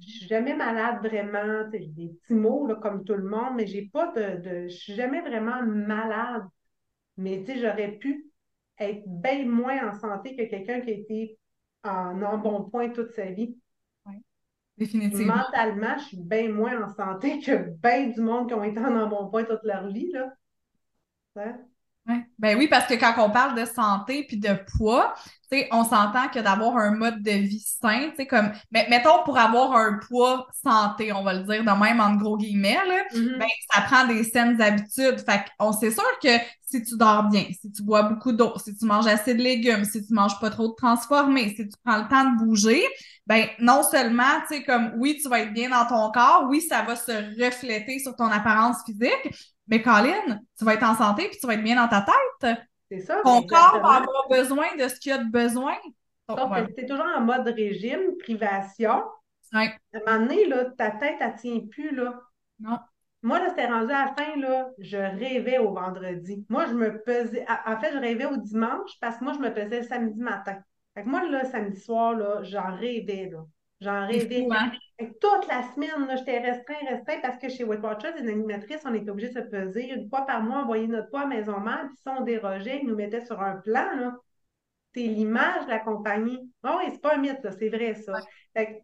S2: Je suis jamais malade vraiment. J'ai des petits mots là, comme tout le monde, mais j'ai pas de, de. Je suis jamais vraiment malade. Mais j'aurais pu être bien moins en santé que quelqu'un qui a été en, bon point toute sa vie.
S1: Oui, définitivement.
S2: Mentalement, je suis bien moins en santé que bien du monde qui ont été en bon point toute leur vie. Là.
S1: Ben oui, parce que quand on parle de santé puis de poids, on s'entend que d'avoir un mode de vie sain, comme, mais, mettons pour avoir un poids santé, on va le dire de même en gros guillemets, là, mm-hmm. ben, ça prend des saines habitudes. Fait on sait sûr que si tu dors bien, si tu bois beaucoup d'eau, si tu manges assez de légumes, si tu manges pas trop de transformés, si tu prends le temps de bouger, ben non seulement, tu sais, comme oui, tu vas être bien dans ton corps, oui, ça va se refléter sur ton apparence physique, mais Colin, tu vas être en santé puis tu vas être bien dans ta tête.
S2: C'est ça.
S1: Ton corps va avoir besoin de ce qu'il a de besoin.
S2: Tu es toujours en mode régime, privation.
S1: Ouais.
S2: À un moment donné, là, ta tête, elle ne tient plus. Là.
S1: Non.
S2: Moi, là, c'était rendu à la fin, là, je rêvais au vendredi. Moi, je me pesais. En fait, je rêvais au dimanche parce que moi, je me pesais le samedi matin. Fait que moi, là, samedi soir, là, j'en rêvais, là. J'en rêvais.
S1: Hein?
S2: Toute la semaine, j'étais restreint, restreint parce que chez Weight Watchers, les animatrices, on était obligés de se peser une fois par mois, envoyer notre poids à maison mère, puis si on dérogeait, ils nous mettaient sur un plan, là. C'est l'image de la compagnie. Oh, oui, c'est pas un mythe, c'est vrai, ça. Fait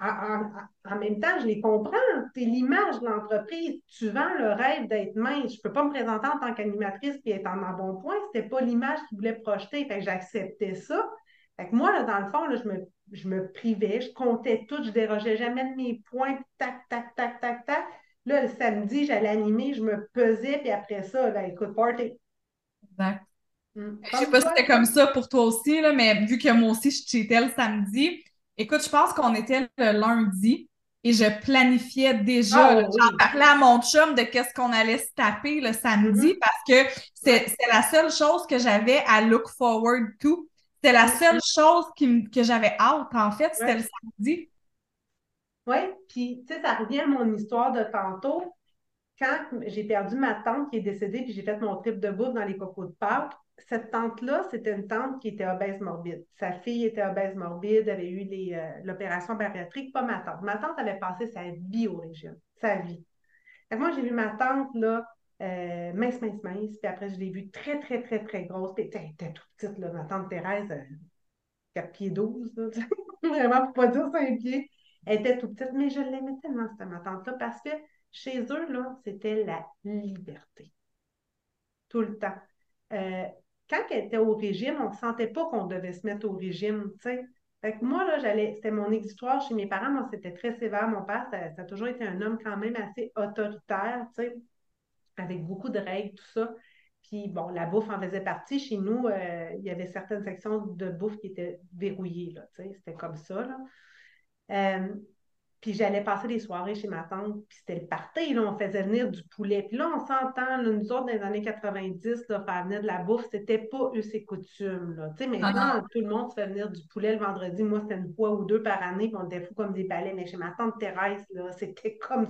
S2: en, même temps, je les comprends. C'est l'image de l'entreprise. Tu vends le rêve d'être mince. Je ne peux pas me présenter en tant qu'animatrice et être en, bon point. Ce n'était pas l'image qu'ils voulaient projeter. Fait que j'acceptais ça. Fait que moi, là, dans le fond, là, je, me, je me privais, je comptais tout, je dérogeais jamais de mes points, tac, tac, tac, tac, tac. Là, le samedi, j'allais animer, je me pesais, puis après ça, là, écoute, party.
S1: Exact. Hmm. Je sais pas si c'était comme ça pour toi aussi, là, mais vu que moi aussi, je cheatais le samedi, Écoute, je pense qu'on était le lundi et je planifiais déjà. Oh, J'en parlais à mon chum de qu'est-ce qu'on allait se taper le samedi mm-hmm. parce que c'est la seule chose que j'avais à look forward to. C'était la seule chose qui, que j'avais hâte, en fait, c'était le samedi.
S2: Oui, puis tu sais, ça revient à mon histoire de tantôt. Quand j'ai perdu ma tante qui est décédée, puis j'ai fait mon trip de bouffe dans les cocos de Pâques, cette tante-là, c'était une tante qui était obèse morbide. Sa fille était obèse morbide, avait eu euh, l'opération bariatrique, pas ma tante. Ma tante avait passé sa vie au régime, sa vie. moi, j'ai vu ma tante, là, euh, mince, mince, mince, puis après, je l'ai vue très, très, très, très grosse. elle était toute petite, là, ma tante Thérèse, 4 euh, pieds 12, vraiment, pour pas dire 5 pieds. Elle était toute petite, mais je l'aimais tellement, cette ma tante-là, parce que chez eux, là, c'était la liberté. Tout le temps quand elle était au régime, on ne sentait pas qu'on devait se mettre au régime, tu sais. Fait que moi, là, j'allais, c'était mon exitoire chez mes parents, moi, c'était très sévère. Mon père, ça, a toujours été un homme quand même assez autoritaire, tu sais, avec beaucoup de règles, tout ça. Puis, bon, la bouffe en faisait partie. Chez nous, euh, il y avait certaines sections de bouffe qui étaient verrouillées, c'était comme ça, là. Euh, puis j'allais passer des soirées chez ma tante, puis c'était le party, là, on faisait venir du poulet. Puis là, on s'entend, nous autres, dans les années 90, là, faire venir de la bouffe, c'était pas eux ses coutumes. Là. Tu sais, maintenant, ah tout le monde se fait venir du poulet le vendredi. Moi, c'était une fois ou deux par année, puis on était fous comme des balais. Mais chez ma tante Thérèse, là, c'était comme,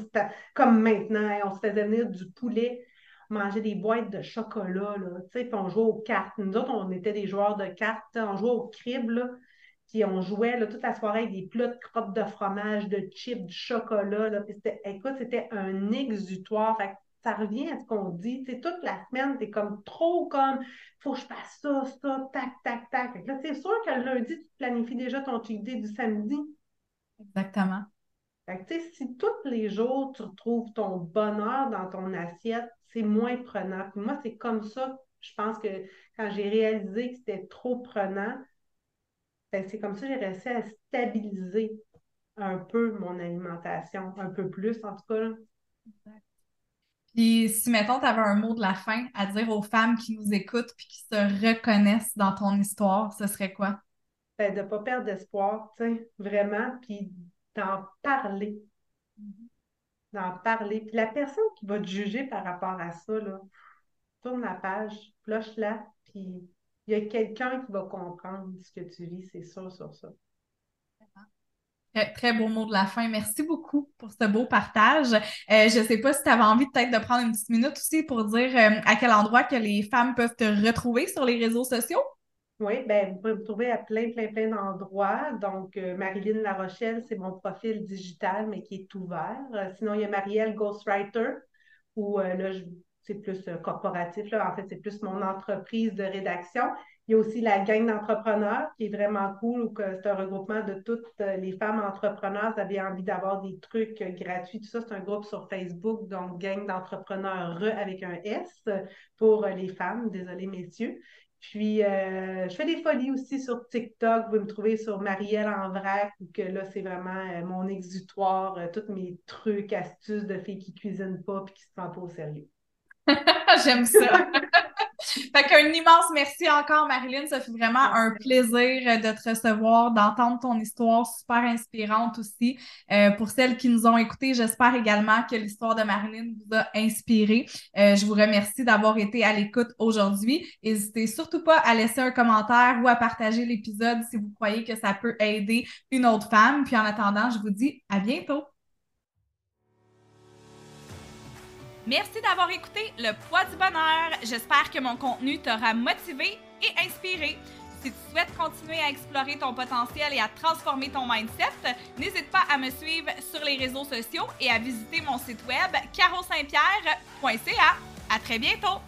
S2: comme maintenant. Hein. On se faisait venir du poulet manger des boîtes de chocolat, là, tu sais, puis on jouait aux cartes. Nous autres, on était des joueurs de cartes, on jouait au crib, là, puis on jouait là, toute la soirée avec des plats de crottes de fromage, de chips, du chocolat. Là, puis écoute, c'était un exutoire. Fait ça revient à ce qu'on dit. toute la semaine, tu es comme trop comme faut que je fasse ça, ça, tac, tac, tac. là, c'est sûr que le lundi, tu planifies déjà ton cheat day du samedi.
S1: Exactement.
S2: Fait que, si tous les jours, tu retrouves ton bonheur dans ton assiette, c'est moins prenant. moi, c'est comme ça, je pense que quand j'ai réalisé que c'était trop prenant, c'est comme ça que j'ai réussi à stabiliser un peu mon alimentation, un peu plus en tout cas.
S1: Puis si, mettons, tu avais un mot de la fin à dire aux femmes qui nous écoutent et qui se reconnaissent dans ton histoire, ce serait quoi?
S2: Ben, de ne pas perdre d'espoir, tu sais, vraiment, puis d'en parler. Mm-hmm. D'en parler. Puis la personne qui va te juger par rapport à ça, là, tourne la page, cloche-la, puis il y a quelqu'un qui va comprendre ce que tu vis, c'est sûr sur ça.
S1: Très, beau mot de la fin. Merci beaucoup pour ce beau partage. Euh, je ne sais pas si tu avais envie peut-être de prendre une petite minute aussi pour dire euh, à quel endroit que les femmes peuvent te retrouver sur les réseaux sociaux?
S2: Oui, ben, vous pouvez me trouver à plein, plein, plein d'endroits. Donc, euh, Marilyn La Rochelle, c'est mon profil digital, mais qui est ouvert. sinon, il y a Marielle Ghostwriter, où là, je c'est plus euh, corporatif. Là. En fait, c'est plus mon entreprise de rédaction. Il y a aussi la gang d'entrepreneurs qui est vraiment cool, où c'est un regroupement de toutes euh, les femmes entrepreneurs. Vous avez envie d'avoir des trucs euh, gratuits. Tout ça, c'est un groupe sur Facebook, donc gang d'entrepreneurs avec un S pour les femmes. Désolée, messieurs. Puis, je fais des folies aussi sur TikTok. Vous pouvez me trouver sur Marielle en vrac, que là, c'est vraiment mon exutoire, tous mes trucs, astuces de filles qui cuisinent pas et qui se prennent pas au sérieux.
S1: J'aime ça. fait qu'un immense merci encore, Marilyn. Ça fait vraiment un plaisir de te recevoir, d'entendre ton histoire super inspirante aussi. Euh, pour celles qui nous ont écoutés, j'espère également que l'histoire de Marilyn vous a inspiré. Euh, je vous remercie d'avoir été à l'écoute aujourd'hui. N'hésitez surtout pas à laisser un commentaire ou à partager l'épisode si vous croyez que ça peut aider une autre femme. Puis en attendant, je vous dis à bientôt. Merci d'avoir écouté Le Poids du Bonheur. J'espère que mon contenu t'aura motivé et inspiré. Si tu souhaites continuer à explorer ton potentiel et à transformer ton mindset, n'hésite pas à me suivre sur les réseaux sociaux et à visiter mon site web carosaintpierre.ca. À très bientôt!